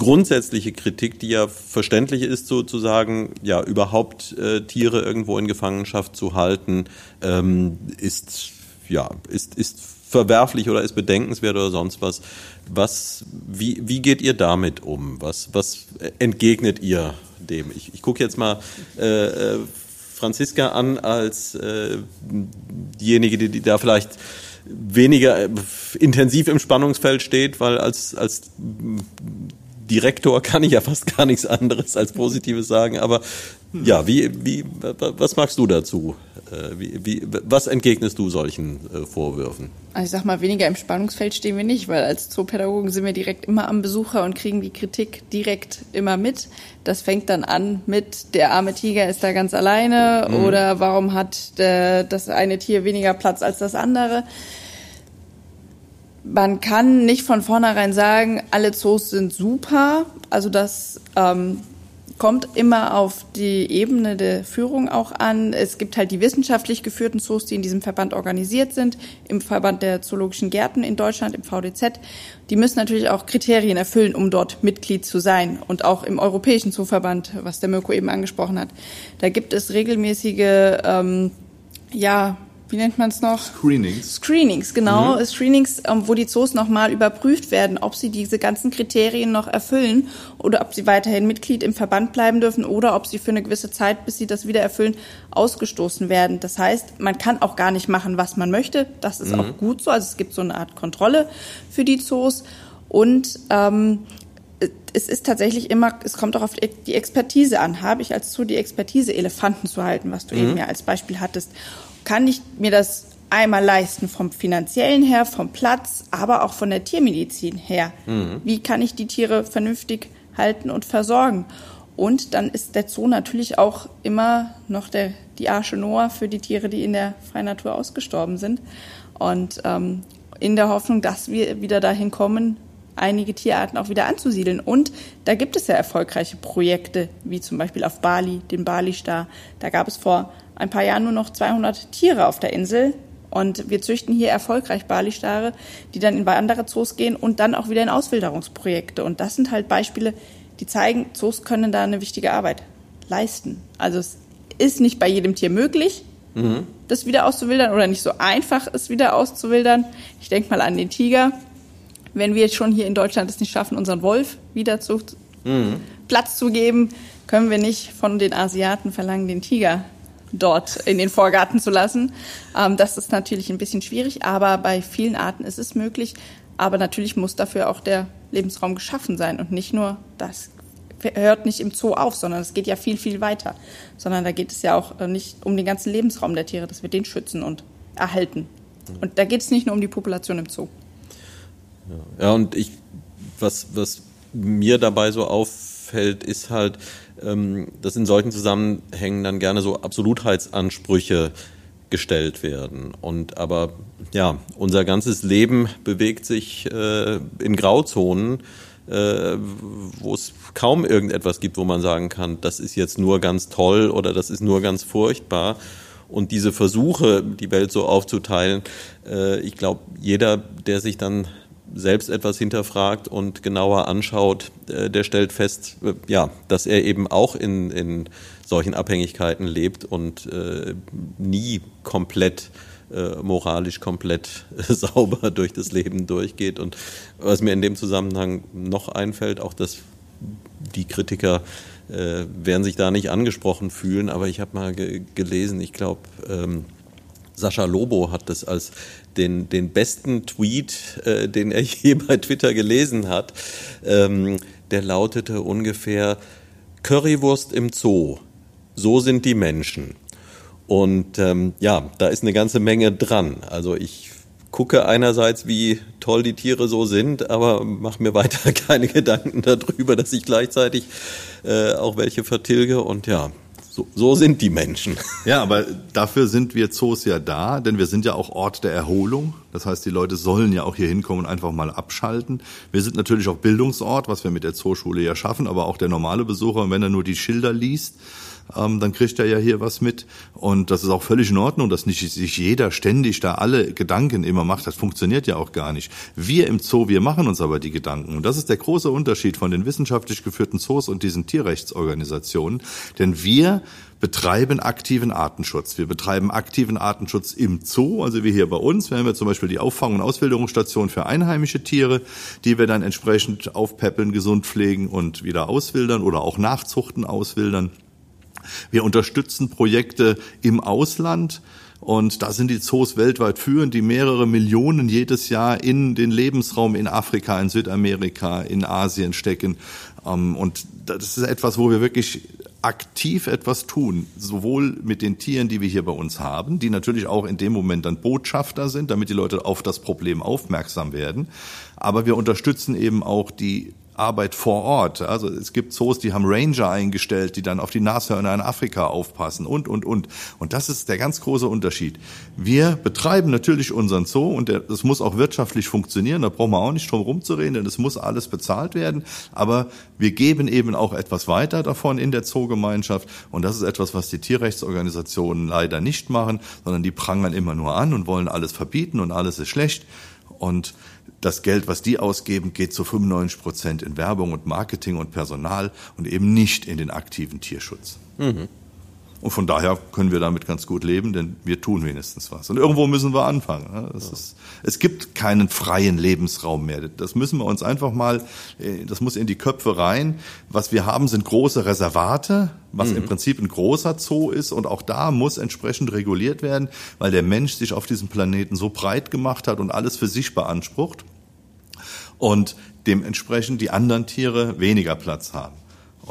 grundsätzliche Kritik, die ja verständlich ist, so zu sagen, ja, überhaupt äh, Tiere irgendwo in Gefangenschaft zu halten, ähm, ist, ja, ist, ist verwerflich oder ist bedenkenswert oder sonst was. Was, wie, wie geht ihr damit um? Was, was entgegnet ihr dem. Ich, ich gucke jetzt mal äh, äh, Franziska an als äh, diejenige, die, die da vielleicht weniger äh, intensiv im Spannungsfeld steht, weil als, als Direktor kann ich ja fast gar nichts anderes als Positives sagen. Aber ja, wie, wie, was magst du dazu? Äh, wie, wie, was entgegnest du solchen äh, Vorwürfen? Also ich sag mal, weniger im Spannungsfeld stehen wir nicht, weil als Zoopädagogen sind wir direkt immer am Besucher und kriegen die Kritik direkt immer mit. Das fängt dann an mit, der arme Tiger ist da ganz alleine mhm. oder warum hat der, das eine Tier weniger Platz als das andere man kann nicht von vornherein sagen, alle Zoos sind super. Also das ähm, kommt immer auf die Ebene der Führung auch an. Es gibt halt die wissenschaftlich geführten Zoos, die in diesem Verband organisiert sind, im Verband der Zoologischen Gärten in Deutschland, im VDZ. Die müssen natürlich auch Kriterien erfüllen, um dort Mitglied zu sein. Und auch im Europäischen Zooverband, was der Mirko eben angesprochen hat. Da gibt es regelmäßige ähm, ja, wie nennt man es noch? Screenings. Screenings, genau. Mhm. Screenings, ähm, wo die Zoos nochmal überprüft werden, ob sie diese ganzen Kriterien noch erfüllen oder ob sie weiterhin Mitglied im Verband bleiben dürfen oder ob sie für eine gewisse Zeit, bis sie das wieder erfüllen, ausgestoßen werden. Das heißt, man kann auch gar nicht machen, was man möchte. Das ist mhm. auch gut so. Also es gibt so eine Art Kontrolle für die Zoos. Und ähm, es ist tatsächlich immer, es kommt auch auf die Expertise an. Habe ich als Zoo die Expertise, Elefanten zu halten, was du mhm. eben ja als Beispiel hattest? Kann ich mir das einmal leisten vom finanziellen her, vom Platz, aber auch von der Tiermedizin her. Mhm. Wie kann ich die Tiere vernünftig halten und versorgen? Und dann ist der Zoo natürlich auch immer noch der, die Arche Noah für die Tiere, die in der freien Natur ausgestorben sind. Und ähm, in der Hoffnung, dass wir wieder dahin kommen, einige Tierarten auch wieder anzusiedeln. Und da gibt es ja erfolgreiche Projekte, wie zum Beispiel auf Bali, den Bali-Star. Da gab es vor ein paar Jahren nur noch 200 Tiere auf der Insel. Und wir züchten hier erfolgreich Bali-Stare, die dann in andere Zoos gehen und dann auch wieder in Auswilderungsprojekte. Und das sind halt Beispiele, die zeigen, Zoos können da eine wichtige Arbeit leisten. Also es ist nicht bei jedem Tier möglich, mhm. das wieder auszuwildern oder nicht so einfach, es wieder auszuwildern. Ich denke mal an den Tiger. Wenn wir jetzt schon hier in Deutschland es nicht schaffen, unseren Wolf wieder zu mhm. Platz zu geben, können wir nicht von den Asiaten verlangen, den Tiger dort in den Vorgarten zu lassen. Ähm, das ist natürlich ein bisschen schwierig, aber bei vielen Arten ist es möglich. Aber natürlich muss dafür auch der Lebensraum geschaffen sein und nicht nur das hört nicht im Zoo auf, sondern es geht ja viel, viel weiter. Sondern da geht es ja auch äh, nicht um den ganzen Lebensraum der Tiere, dass wir den schützen und erhalten. Und da geht es nicht nur um die Population im Zoo. Ja, und ich, was, was mir dabei so auffällt, ist halt, dass in solchen Zusammenhängen dann gerne so Absolutheitsansprüche gestellt werden. Und aber ja, unser ganzes Leben bewegt sich äh, in Grauzonen, äh, wo es kaum irgendetwas gibt, wo man sagen kann, das ist jetzt nur ganz toll oder das ist nur ganz furchtbar. Und diese Versuche, die Welt so aufzuteilen, äh, ich glaube, jeder, der sich dann selbst etwas hinterfragt und genauer anschaut, äh, der stellt fest, äh, ja, dass er eben auch in, in solchen Abhängigkeiten lebt und äh, nie komplett äh, moralisch komplett *laughs* sauber durch das Leben durchgeht. Und was mir in dem Zusammenhang noch einfällt, auch dass die Kritiker werden sich da nicht angesprochen fühlen, aber ich habe mal ge gelesen, ich glaube, ähm, Sascha Lobo hat das als den, den besten Tweet, äh, den er *laughs* je bei Twitter gelesen hat. Ähm, der lautete ungefähr Currywurst im Zoo. So sind die Menschen. Und ähm, ja, da ist eine ganze Menge dran. Also ich gucke einerseits, wie toll die Tiere so sind, aber mache mir weiter *laughs* keine Gedanken darüber, dass ich gleichzeitig äh, auch welche vertilge. Und ja, so, so sind die Menschen. *laughs* Ja, aber dafür sind wir Zoos ja da, denn wir sind ja auch Ort der Erholung. Das heißt, die Leute sollen ja auch hier hinkommen und einfach mal abschalten. Wir sind natürlich auch Bildungsort, was wir mit der Zooschule ja schaffen, aber auch der normale Besucher, wenn er nur die Schilder liest, ähm, dann kriegt er ja hier was mit. Und das ist auch völlig in Ordnung, dass nicht sich jeder ständig da alle Gedanken immer macht. Das funktioniert ja auch gar nicht. Wir im Zoo, wir machen uns aber die Gedanken. Und das ist der große Unterschied von den wissenschaftlich geführten Zoos und diesen Tierrechtsorganisationen. Denn wir betreiben aktiven Artenschutz. Wir betreiben aktiven Artenschutz im Zoo, also wie hier bei uns. Wir haben ja zum Beispiel die Auffang- und Auswilderungsstation für einheimische Tiere, die wir dann entsprechend aufpäppeln, gesund pflegen und wieder auswildern oder auch nachzuchten, auswildern. Wir unterstützen Projekte im Ausland. Und da sind die Zoos weltweit führend, die mehrere Millionen jedes Jahr in den Lebensraum in Afrika, in Südamerika, in Asien stecken. Ähm, und das ist etwas, wo wir wirklich aktiv etwas tun, sowohl mit den Tieren, die wir hier bei uns haben, die natürlich auch in dem Moment dann Botschafter sind, damit die Leute auf das Problem aufmerksam werden. Aber wir unterstützen eben auch die Arbeit vor Ort. Also es gibt Zoos, die haben Ranger eingestellt, die dann auf die Nashörner in Afrika aufpassen und, und, und. Und das ist der ganz große Unterschied. Wir betreiben natürlich unseren Zoo und das muss auch wirtschaftlich funktionieren. Da brauchen wir auch nicht drum rumzureden, denn es muss alles bezahlt werden. Aber wir geben eben auch etwas weiter davon in der Zoogemeinschaft. Und das ist etwas, was die Tierrechtsorganisationen leider nicht machen, sondern die prangern immer nur an und wollen alles verbieten und alles ist schlecht. Und das Geld, was die ausgeben, geht zu 95 Prozent in Werbung und Marketing und Personal und eben nicht in den aktiven Tierschutz. Mhm. Und von daher können wir damit ganz gut leben, denn wir tun wenigstens was. Und irgendwo müssen wir anfangen. Ne? Das ist, es gibt keinen freien Lebensraum mehr. Das müssen wir uns einfach mal, äh, das muss in die Köpfe rein. Was wir haben, sind große Reservate, was mhm. im Prinzip ein großer Zoo ist. Und auch da muss entsprechend reguliert werden, weil der Mensch sich auf diesem Planeten so breit gemacht hat und alles für sich beansprucht. Und dementsprechend die anderen Tiere weniger Platz haben.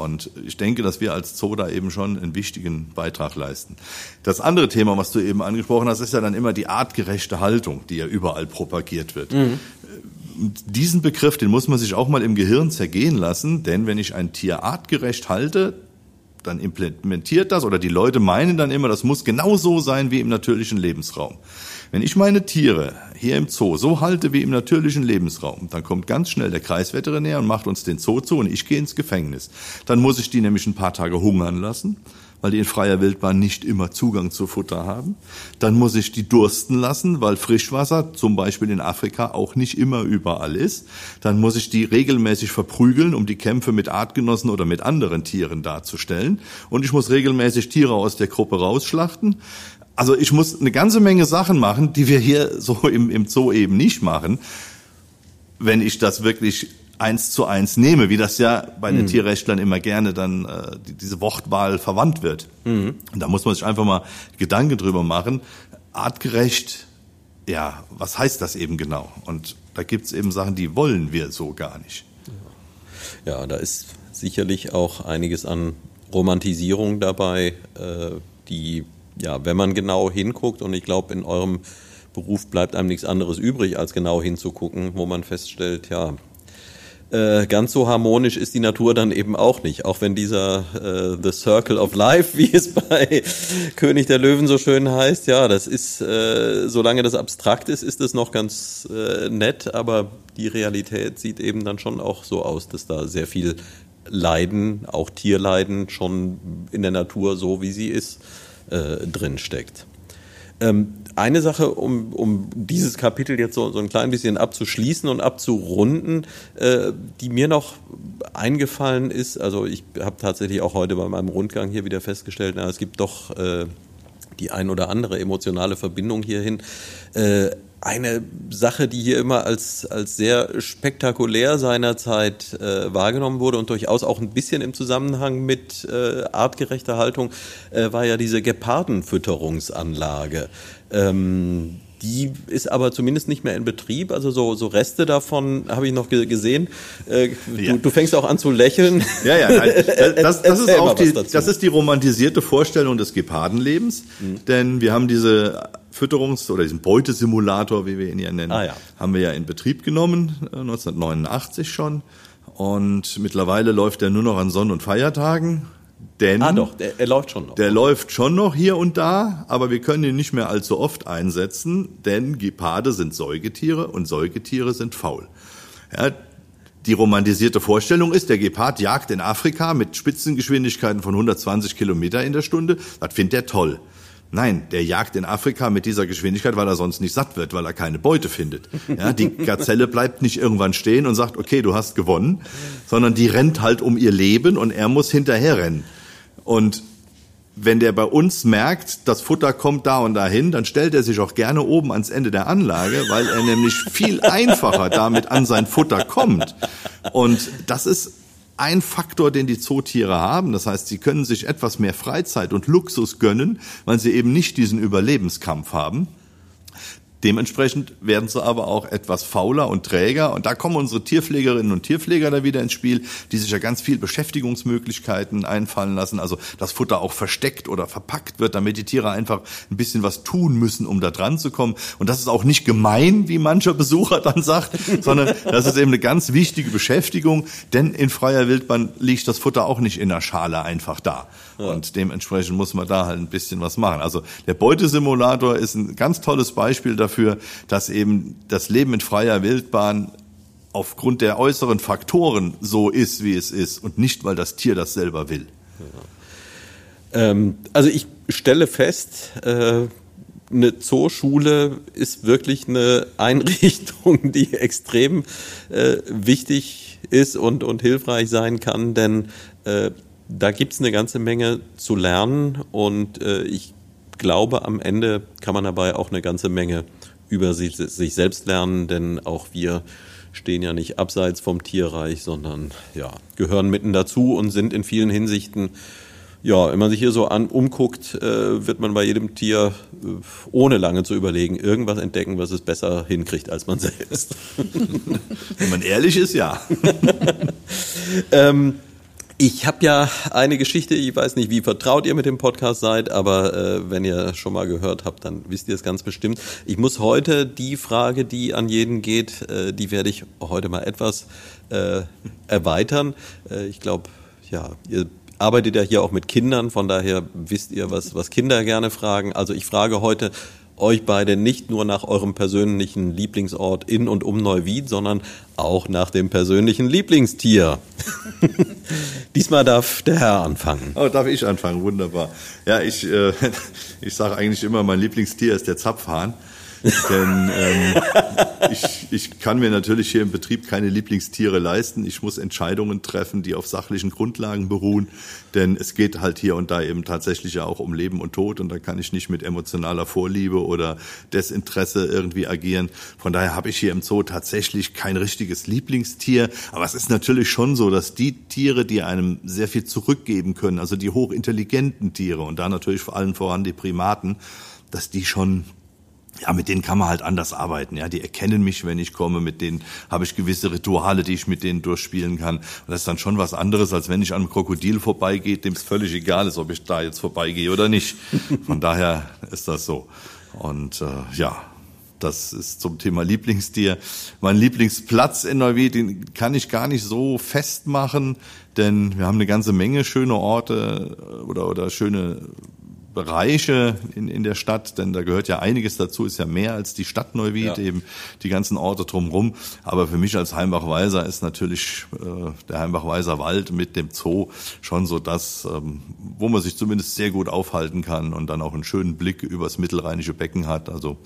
Und ich denke, dass wir als Zoo da eben schon einen wichtigen Beitrag leisten. Das andere Thema, was du eben angesprochen hast, ist ja dann immer die artgerechte Haltung, die ja überall propagiert wird. Mhm. Diesen Begriff, den muss man sich auch mal im Gehirn zergehen lassen, denn wenn ich ein Tier artgerecht halte, dann implementiert das oder die Leute meinen dann immer, das muss genau so sein wie im natürlichen Lebensraum. Wenn ich meine Tiere hier im Zoo so halte wie im natürlichen Lebensraum, dann kommt ganz schnell der Kreisveterinär und macht uns den Zoo zu und ich gehe ins Gefängnis. Dann muss ich die nämlich ein paar Tage hungern lassen, weil die in freier Wildbahn nicht immer Zugang zu Futter haben. Dann muss ich die dursten lassen, weil Frischwasser zum Beispiel in Afrika auch nicht immer überall ist. Dann muss ich die regelmäßig verprügeln, um die Kämpfe mit Artgenossen oder mit anderen Tieren darzustellen. Und ich muss regelmäßig Tiere aus der Gruppe rausschlachten. Also ich muss eine ganze Menge Sachen machen, die wir hier so im, im Zoo eben nicht machen, wenn ich das wirklich eins zu eins nehme, wie das ja bei den mhm. Tierrechtlern immer gerne dann äh, die, diese Wortwahl verwandt wird. Mhm. Und da muss man sich einfach mal Gedanken drüber machen. Artgerecht, ja, was heißt das eben genau? Und da gibt's eben Sachen, die wollen wir so gar nicht. Ja, da ist sicherlich auch einiges an Romantisierung dabei, äh, die ja, wenn man genau hinguckt, und ich glaube, in eurem Beruf bleibt einem nichts anderes übrig, als genau hinzugucken, wo man feststellt, ja, äh, ganz so harmonisch ist die Natur dann eben auch nicht. Auch wenn dieser äh, The Circle of Life, *laughs* wie es bei König der Löwen so schön heißt, ja, das ist, äh, solange das abstrakt ist, ist es noch ganz äh, nett, aber die Realität sieht eben dann schon auch so aus, dass da sehr viel Leiden, auch Tierleiden, schon in der Natur so wie sie ist, äh, drin steckt. Ähm, eine Sache, um, um dieses Kapitel jetzt so, so ein klein bisschen abzuschließen und abzurunden, äh, die mir noch eingefallen ist, also ich habe tatsächlich auch heute bei meinem Rundgang hier wieder festgestellt, na, es gibt doch äh, die ein oder andere emotionale Verbindung hierhin. Äh, eine Sache, die hier immer als, als sehr spektakulär seinerzeit äh, wahrgenommen wurde und durchaus auch ein bisschen im Zusammenhang mit äh, artgerechter Haltung, äh, war ja diese Gepardenfütterungsanlage. Ähm, die ist aber zumindest nicht mehr in Betrieb. Also so, so Reste davon habe ich noch gesehen. Äh, ja. du, du, fängst auch an zu lächeln. Ja, ja, nein. *laughs* Das, das, ist auch die, das ist die romantisierte Vorstellung des Gepardenlebens. Mhm. Denn wir haben diese Fütterungs- oder diesen Beutesimulator, wie wir ihn ja nennen, ah, ja. haben wir ja in Betrieb genommen, 1989 äh, schon. Und mittlerweile läuft er nur noch an Sonn- und Feiertagen. Denn ah doch, der, er läuft schon noch. Der läuft schon noch hier und da, aber wir können ihn nicht mehr allzu oft einsetzen, denn Geparde sind Säugetiere und Säugetiere sind faul. Ja, die romantisierte Vorstellung ist, der Gepard jagt in Afrika mit Spitzengeschwindigkeiten von 120 Kilometer in der Stunde. Das findet er toll. Nein, der jagt in Afrika mit dieser Geschwindigkeit, weil er sonst nicht satt wird, weil er keine Beute findet. Ja, die Gazelle bleibt nicht irgendwann stehen und sagt, okay, du hast gewonnen, sondern die rennt halt um ihr Leben und er muss hinterher rennen. Und wenn der bei uns merkt, das Futter kommt da und dahin, dann stellt er sich auch gerne oben ans Ende der Anlage, weil er nämlich viel einfacher damit an sein Futter kommt. Und das ist ein Faktor, den die Zootiere haben. Das heißt, sie können sich etwas mehr Freizeit und Luxus gönnen, weil sie eben nicht diesen Überlebenskampf haben. Dementsprechend werden sie aber auch etwas fauler und träger. Und da kommen unsere Tierpflegerinnen und Tierpfleger da wieder ins Spiel, die sich ja ganz viel Beschäftigungsmöglichkeiten einfallen lassen. Also das Futter auch versteckt oder verpackt wird, damit die Tiere einfach ein bisschen was tun müssen, um da dran zu kommen. Und das ist auch nicht gemein, wie mancher Besucher *laughs* dann sagt, sondern das ist eben eine ganz wichtige Beschäftigung. Denn in freier Wildbahn liegt das Futter auch nicht in der Schale einfach da. Und dementsprechend muss man da halt ein bisschen was machen. Also der Beutesimulator ist ein ganz tolles Beispiel dafür, dass eben das Leben in freier Wildbahn aufgrund der äußeren Faktoren so ist, wie es ist und nicht, weil das Tier das selber will. Ähm, also ich stelle fest, äh, eine Zooschule ist wirklich eine *laughs* Einrichtung, die extrem äh, wichtig ist und, und hilfreich sein kann, denn äh, da gibt es eine ganze Menge zu lernen und äh, ich glaube, am Ende kann man dabei auch eine ganze Menge über sich, sich selbst lernen, denn auch wir stehen ja nicht abseits vom Tierreich, sondern ja, gehören mitten dazu und sind in vielen Hinsichten ja, wenn man sich hier so an umguckt, äh, wird man bei jedem Tier, äh, ohne lange zu überlegen, irgendwas entdecken, was es besser hinkriegt als man selbst. *laughs* Wenn man ehrlich ist, ja. *laughs* ähm, ich habe ja eine Geschichte, ich weiß nicht, wie vertraut ihr mit dem Podcast seid, aber äh, wenn ihr schon mal gehört habt, dann wisst ihr es ganz bestimmt. Ich muss heute die Frage, die an jeden geht, äh, die werde ich heute mal etwas äh, erweitern. Äh, ich glaube, ja, ihr arbeitet ja hier auch mit Kindern, von daher wisst ihr, was, was Kinder gerne fragen. Also ich frage heute, euch beide nicht nur nach eurem persönlichen Lieblingsort in und um Neuwied, sondern auch nach dem persönlichen Lieblingstier. *laughs* Diesmal darf der Herr anfangen. Oh, darf ich anfangen? Wunderbar. Ja, ich, äh, *laughs* ich sage eigentlich immer, mein Lieblingstier ist der Zapfhahn. *laughs* Denn ähm, ich, ich kann mir natürlich hier im Betrieb keine Lieblingstiere leisten. Ich muss Entscheidungen treffen, die auf sachlichen Grundlagen beruhen. Denn es geht halt hier und da eben tatsächlich ja auch um Leben und Tod. Und da kann ich nicht mit emotionaler Vorliebe oder Desinteresse irgendwie agieren. Von daher habe ich hier im Zoo tatsächlich kein richtiges Lieblingstier. Aber es ist natürlich schon so, dass die Tiere, die einem sehr viel zurückgeben können, also die hochintelligenten Tiere und da natürlich vor allem voran die Primaten, dass die schon ja, mit denen kann man halt anders arbeiten. Ja, die erkennen mich, wenn ich komme. Mit denen habe ich gewisse Rituale, die ich mit denen durchspielen kann. Und das ist dann schon was anderes, als wenn ich an einem Krokodil vorbeigehe, dem es völlig egal ist, ob ich da jetzt vorbeigehe oder nicht. Von *laughs* daher ist das so. Und äh, ja, das ist zum Thema Lieblingstier. Mein Lieblingsplatz in Neuwied, den kann ich gar nicht so festmachen, denn wir haben eine ganze Menge schöne Orte oder, oder schöne Bereiche in, in der Stadt, denn da gehört ja einiges dazu, ist ja mehr als die Stadt Neuwied, ja. eben die ganzen Orte drumherum. Aber für mich als Heimbach-Weiser ist natürlich äh, der Heimbach-Weiser Wald mit dem Zoo schon so das, ähm, wo man sich zumindest sehr gut aufhalten kann und dann auch einen schönen Blick übers mittelrheinische Becken hat. Also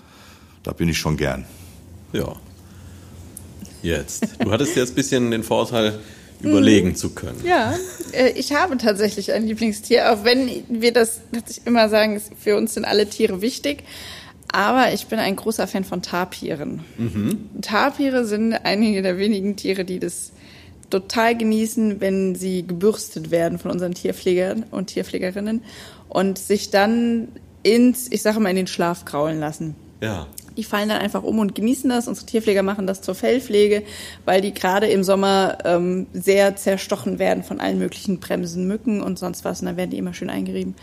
da bin ich schon gern. Ja. Jetzt. Du hattest jetzt ein bisschen den Vorteil, überlegen mhm. zu können. Ja, äh, ich habe tatsächlich ein Lieblingstier, auch wenn wir das immer sagen, für uns sind alle Tiere wichtig. Aber ich bin ein großer Fan von Tapiren. Mhm. Tapire sind einige der wenigen Tiere, die das total genießen, wenn sie gebürstet werden von unseren Tierpflegern und Tierpflegerinnen und sich dann ins, ich sage mal, in den Schlaf kraulen lassen. Ja. Die fallen dann einfach um und genießen das. Unsere Tierpfleger machen das zur Fellpflege, weil die gerade im Sommer ähm, sehr zerstochen werden von allen möglichen Bremsen, Mücken und sonst was. Und dann werden die immer schön eingerieben.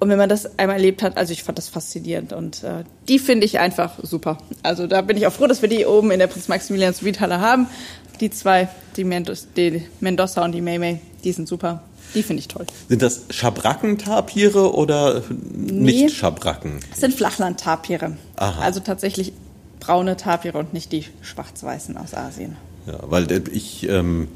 Und wenn man das einmal erlebt hat, also ich fand das faszinierend und äh, die finde ich einfach super. Also da bin ich auch froh, dass wir die oben in der Prinz Maximilian Suite haben. Die zwei, die, Mendos, die Mendoza und die Maymay, die sind super. Die finde ich toll. Sind das Schabrackentapire oder nicht nee, Schabracken? Das sind Flachlandtapire. Also tatsächlich braune Tapire und nicht die schwarz-weißen aus Asien. Ja, weil ich ähm,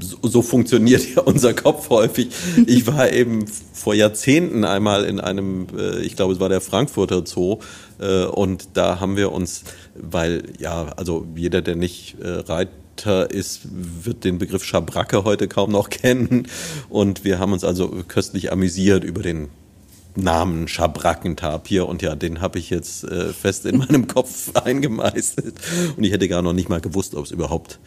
so, so funktioniert *laughs* ja unser Kopf häufig. Ich *laughs* war eben vor Jahrzehnten einmal in einem, äh, ich glaube, es war der Frankfurter Zoo, äh, und da haben wir uns, weil ja, also jeder, der nicht äh, Reiter ist, wird den Begriff Schabracke heute kaum noch *laughs* kennen. Und wir haben uns also köstlich amüsiert über den Namen Schabrackentapir und ja, den habe ich jetzt äh, fest in meinem *laughs* Kopf eingemeißelt und ich hätte gar noch nicht mal gewusst, ob es überhaupt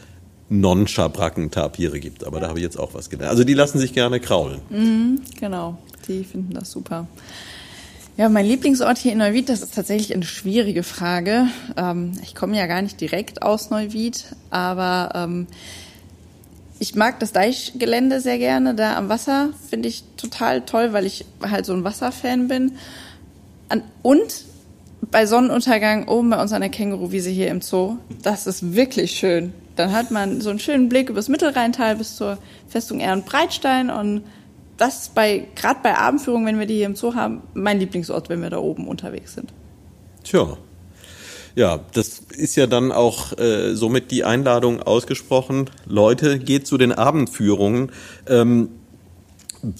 Non-Schabrackentapire gibt, aber da habe ich jetzt auch was gelernt. Also die lassen sich gerne kraulen. Mhm, genau, die finden das super. Ja, mein Lieblingsort hier in Neuwied, das ist tatsächlich eine schwierige Frage. Ähm, ich komme ja gar nicht direkt aus Neuwied, aber ähm, ich mag das Deichgelände sehr gerne. Da am Wasser finde ich total toll, weil ich halt so ein Wasserfan bin. Und bei Sonnenuntergang oben bei uns an der Känguruwiese hier im Zoo, das ist wirklich schön. Dann hat man so einen schönen Blick übers Mittelrheintal bis zur Festung Ehrenbreitstein und das ist bei, gerade bei Abendführungen, wenn wir die hier im Zoo haben, mein Lieblingsort, wenn wir da oben unterwegs sind. Tja, ja, das ist ja dann auch äh, somit die Einladung ausgesprochen. Leute, geht zu den Abendführungen. Ähm,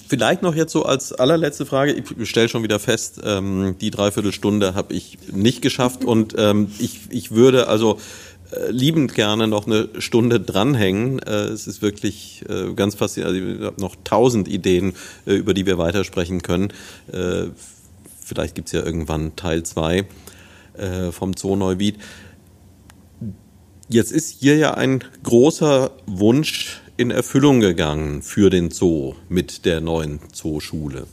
vielleicht noch jetzt so als allerletzte Frage. Ich stelle schon wieder fest, ähm, die Dreiviertelstunde habe ich nicht geschafft und ähm, ich, ich würde also liebend gerne noch eine Stunde dranhängen. Äh, es ist wirklich äh, ganz faszinierend. Also ich habe noch tausend Ideen, äh, über die wir weitersprechen können. Äh, vielleicht gibt's ja irgendwann Teil zwei äh, vom Zoo Neuwied. Jetzt ist hier ja ein großer Wunsch in Erfüllung gegangen für den Zoo mit der neuen Zooschule.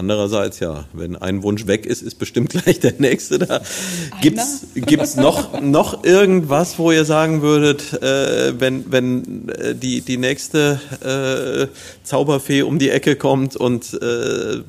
Äh, andererseits, ja, wenn ein Wunsch weg ist, ist bestimmt *laughs* gleich der nächste da. Gibt's, gibt's noch, noch irgendwas, wo ihr sagen würdet, äh, wenn, wenn äh, die, die nächste äh, Zauberfee um die Ecke kommt und äh,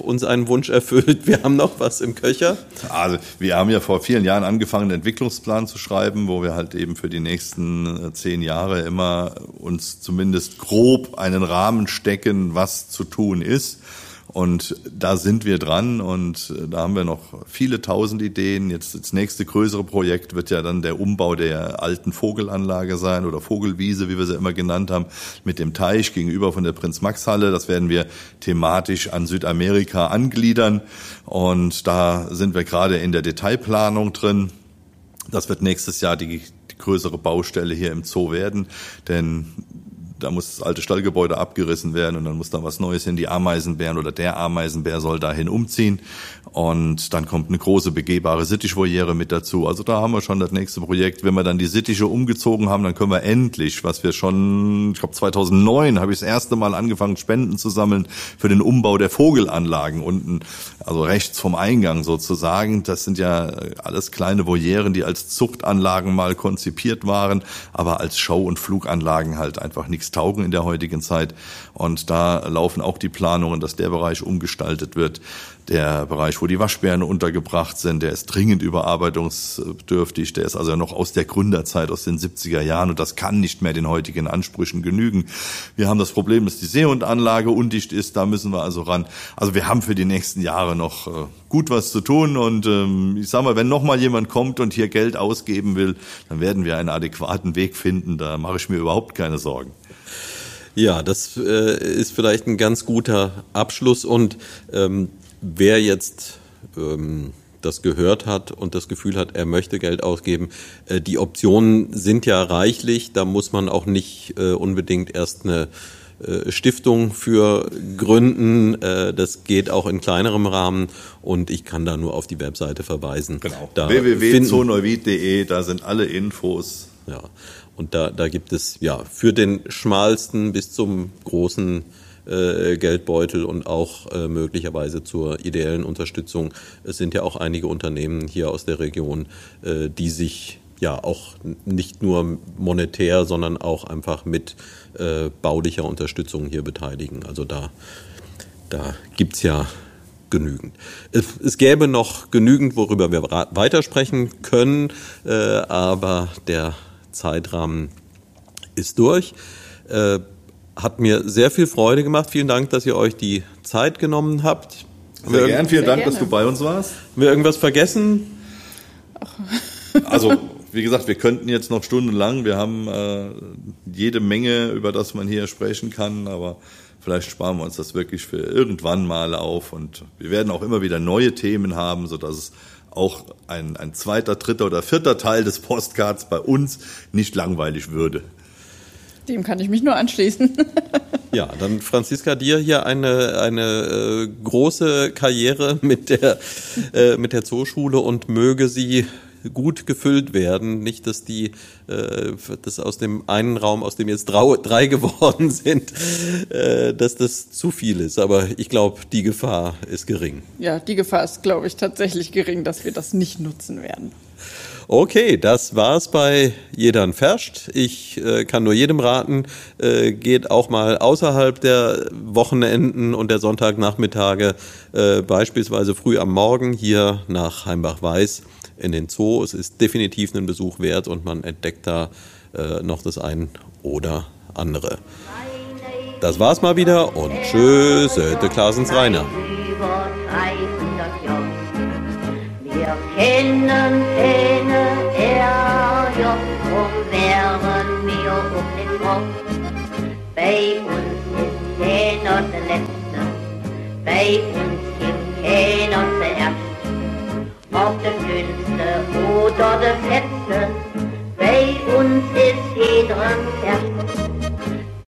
uns einen Wunsch erfüllt. Wir haben noch was im Köcher. Also wir haben ja vor vielen Jahren angefangen, einen Entwicklungsplan zu schreiben, wo wir halt eben für die nächsten zehn Jahre immer uns zumindest grob einen Rahmen stecken, was zu tun ist. Und da sind wir dran und äh, da haben wir noch viele tausend Ideen. Jetzt das nächste größere Projekt wird ja dann der Umbau der alten Vogelanlage sein oder Vogelwiese, wie wir sie immer genannt haben, mit dem Teich gegenüber von der Prinz-Max-Halle. Das werden wir thematisch an Südamerika angliedern und da sind wir gerade in der Detailplanung drin. Das wird nächstes Jahr die, die größere Baustelle hier im Zoo werden, denn da muss das alte Stallgebäude abgerissen werden und dann muss da was Neues hin. Die Ameisenbären oder der Ameisenbär soll dahin umziehen und dann kommt eine große begehbare Sittichvoliere mit dazu. Also da haben wir schon das nächste Projekt. Wenn wir dann die Sittiche umgezogen haben, dann können wir endlich, was wir schon, ich glaube 2009 habe ich das erste Mal angefangen, Spenden zu sammeln für den Umbau der Vogelanlagen unten, also rechts vom Eingang sozusagen. Das sind ja alles kleine Volieren, die als Zuchtanlagen mal konzipiert waren, aber als Show- und Fluganlagen halt einfach nichts taugen in der heutigen Zeit. Und da laufen auch die Planungen, dass der Bereich umgestaltet wird. Der Bereich, wo die Waschbären untergebracht sind, der ist dringend überarbeitungsbedürftig. Der ist also noch aus der Gründerzeit, aus den 70er Jahren und das kann nicht mehr den heutigen Ansprüchen genügen. Wir haben das Problem, dass die Seehundanlage undicht ist, da müssen wir also ran. Also wir haben für die nächsten Jahre noch äh, gut was zu tun und ähm, ich sag mal, wenn noch mal jemand kommt und hier Geld ausgeben will, dann werden wir einen adäquaten Weg finden. Da mache ich mir überhaupt keine Sorgen. Ja, das äh, ist vielleicht ein ganz guter Abschluss und ähm, wer jetzt ähm, das gehört hat und das Gefühl hat, er möchte Geld ausgeben, äh, die Optionen sind ja reichlich. Da muss man auch nicht äh, unbedingt erst eine äh, Stiftung für gründen. Äh, das geht auch in kleinerem Rahmen und ich kann da nur auf die Webseite verweisen. Genau. www.zoneuvid.de, da sind alle Infos. Ja. Und da, da gibt es ja für den schmalsten bis zum großen äh, Geldbeutel und auch äh, möglicherweise zur ideellen Unterstützung. Es sind ja auch einige Unternehmen hier aus der Region, äh, die sich ja auch nicht nur monetär, sondern auch einfach mit äh, baulicher Unterstützung hier beteiligen. Also da, da gibt's ja genügend. Es, es gäbe noch genügend, worüber wir weitersprechen können, äh, aber der Zeitrahmen ist durch. Äh, hat mir sehr viel Freude gemacht. Vielen Dank, dass ihr euch die Zeit genommen habt. Sehr gern, vielen sehr Dank, gerne. dass du bei uns warst. Haben wir irgendwas vergessen? Also wie gesagt, wir könnten jetzt noch stundenlang, wir haben äh, jede Menge, über das man hier sprechen kann, aber vielleicht sparen wir uns das wirklich für irgendwann mal auf und wir werden auch immer wieder neue Themen haben, so dass es auch ein, ein zweiter, dritter oder vierter Teil des Postcards bei uns nicht langweilig würde. Dem kann ich mich nur anschließen. *laughs* ja, dann Franziska, dir hier eine, eine äh, große Karriere mit der, äh, mit der Zooschule und möge sie gut gefüllt werden. Nicht, dass die, äh, dass aus dem einen Raum, aus dem jetzt drei *laughs* geworden sind, äh, dass das zu viel ist. Aber ich glaube, die Gefahr ist gering. Ja, die Gefahr ist, glaube ich, tatsächlich gering, dass wir das nicht nutzen werden. Okay, das war's bei Jedern Ferscht. Ich äh, kann nur jedem raten, äh, geht auch mal außerhalb der Wochenenden und der Sonntagnachmittage, äh, beispielsweise früh am Morgen hier nach Heimbach-Weiß in den Zoo. Es ist definitiv einen Besuch wert und man entdeckt da äh, noch das ein oder andere. Das war's mal wieder und tschüss, Söte Klaasens Kopf. Bei uns gibt keiner. Ob der Dünnste oder der Fetzte, bei uns ist jeder erst.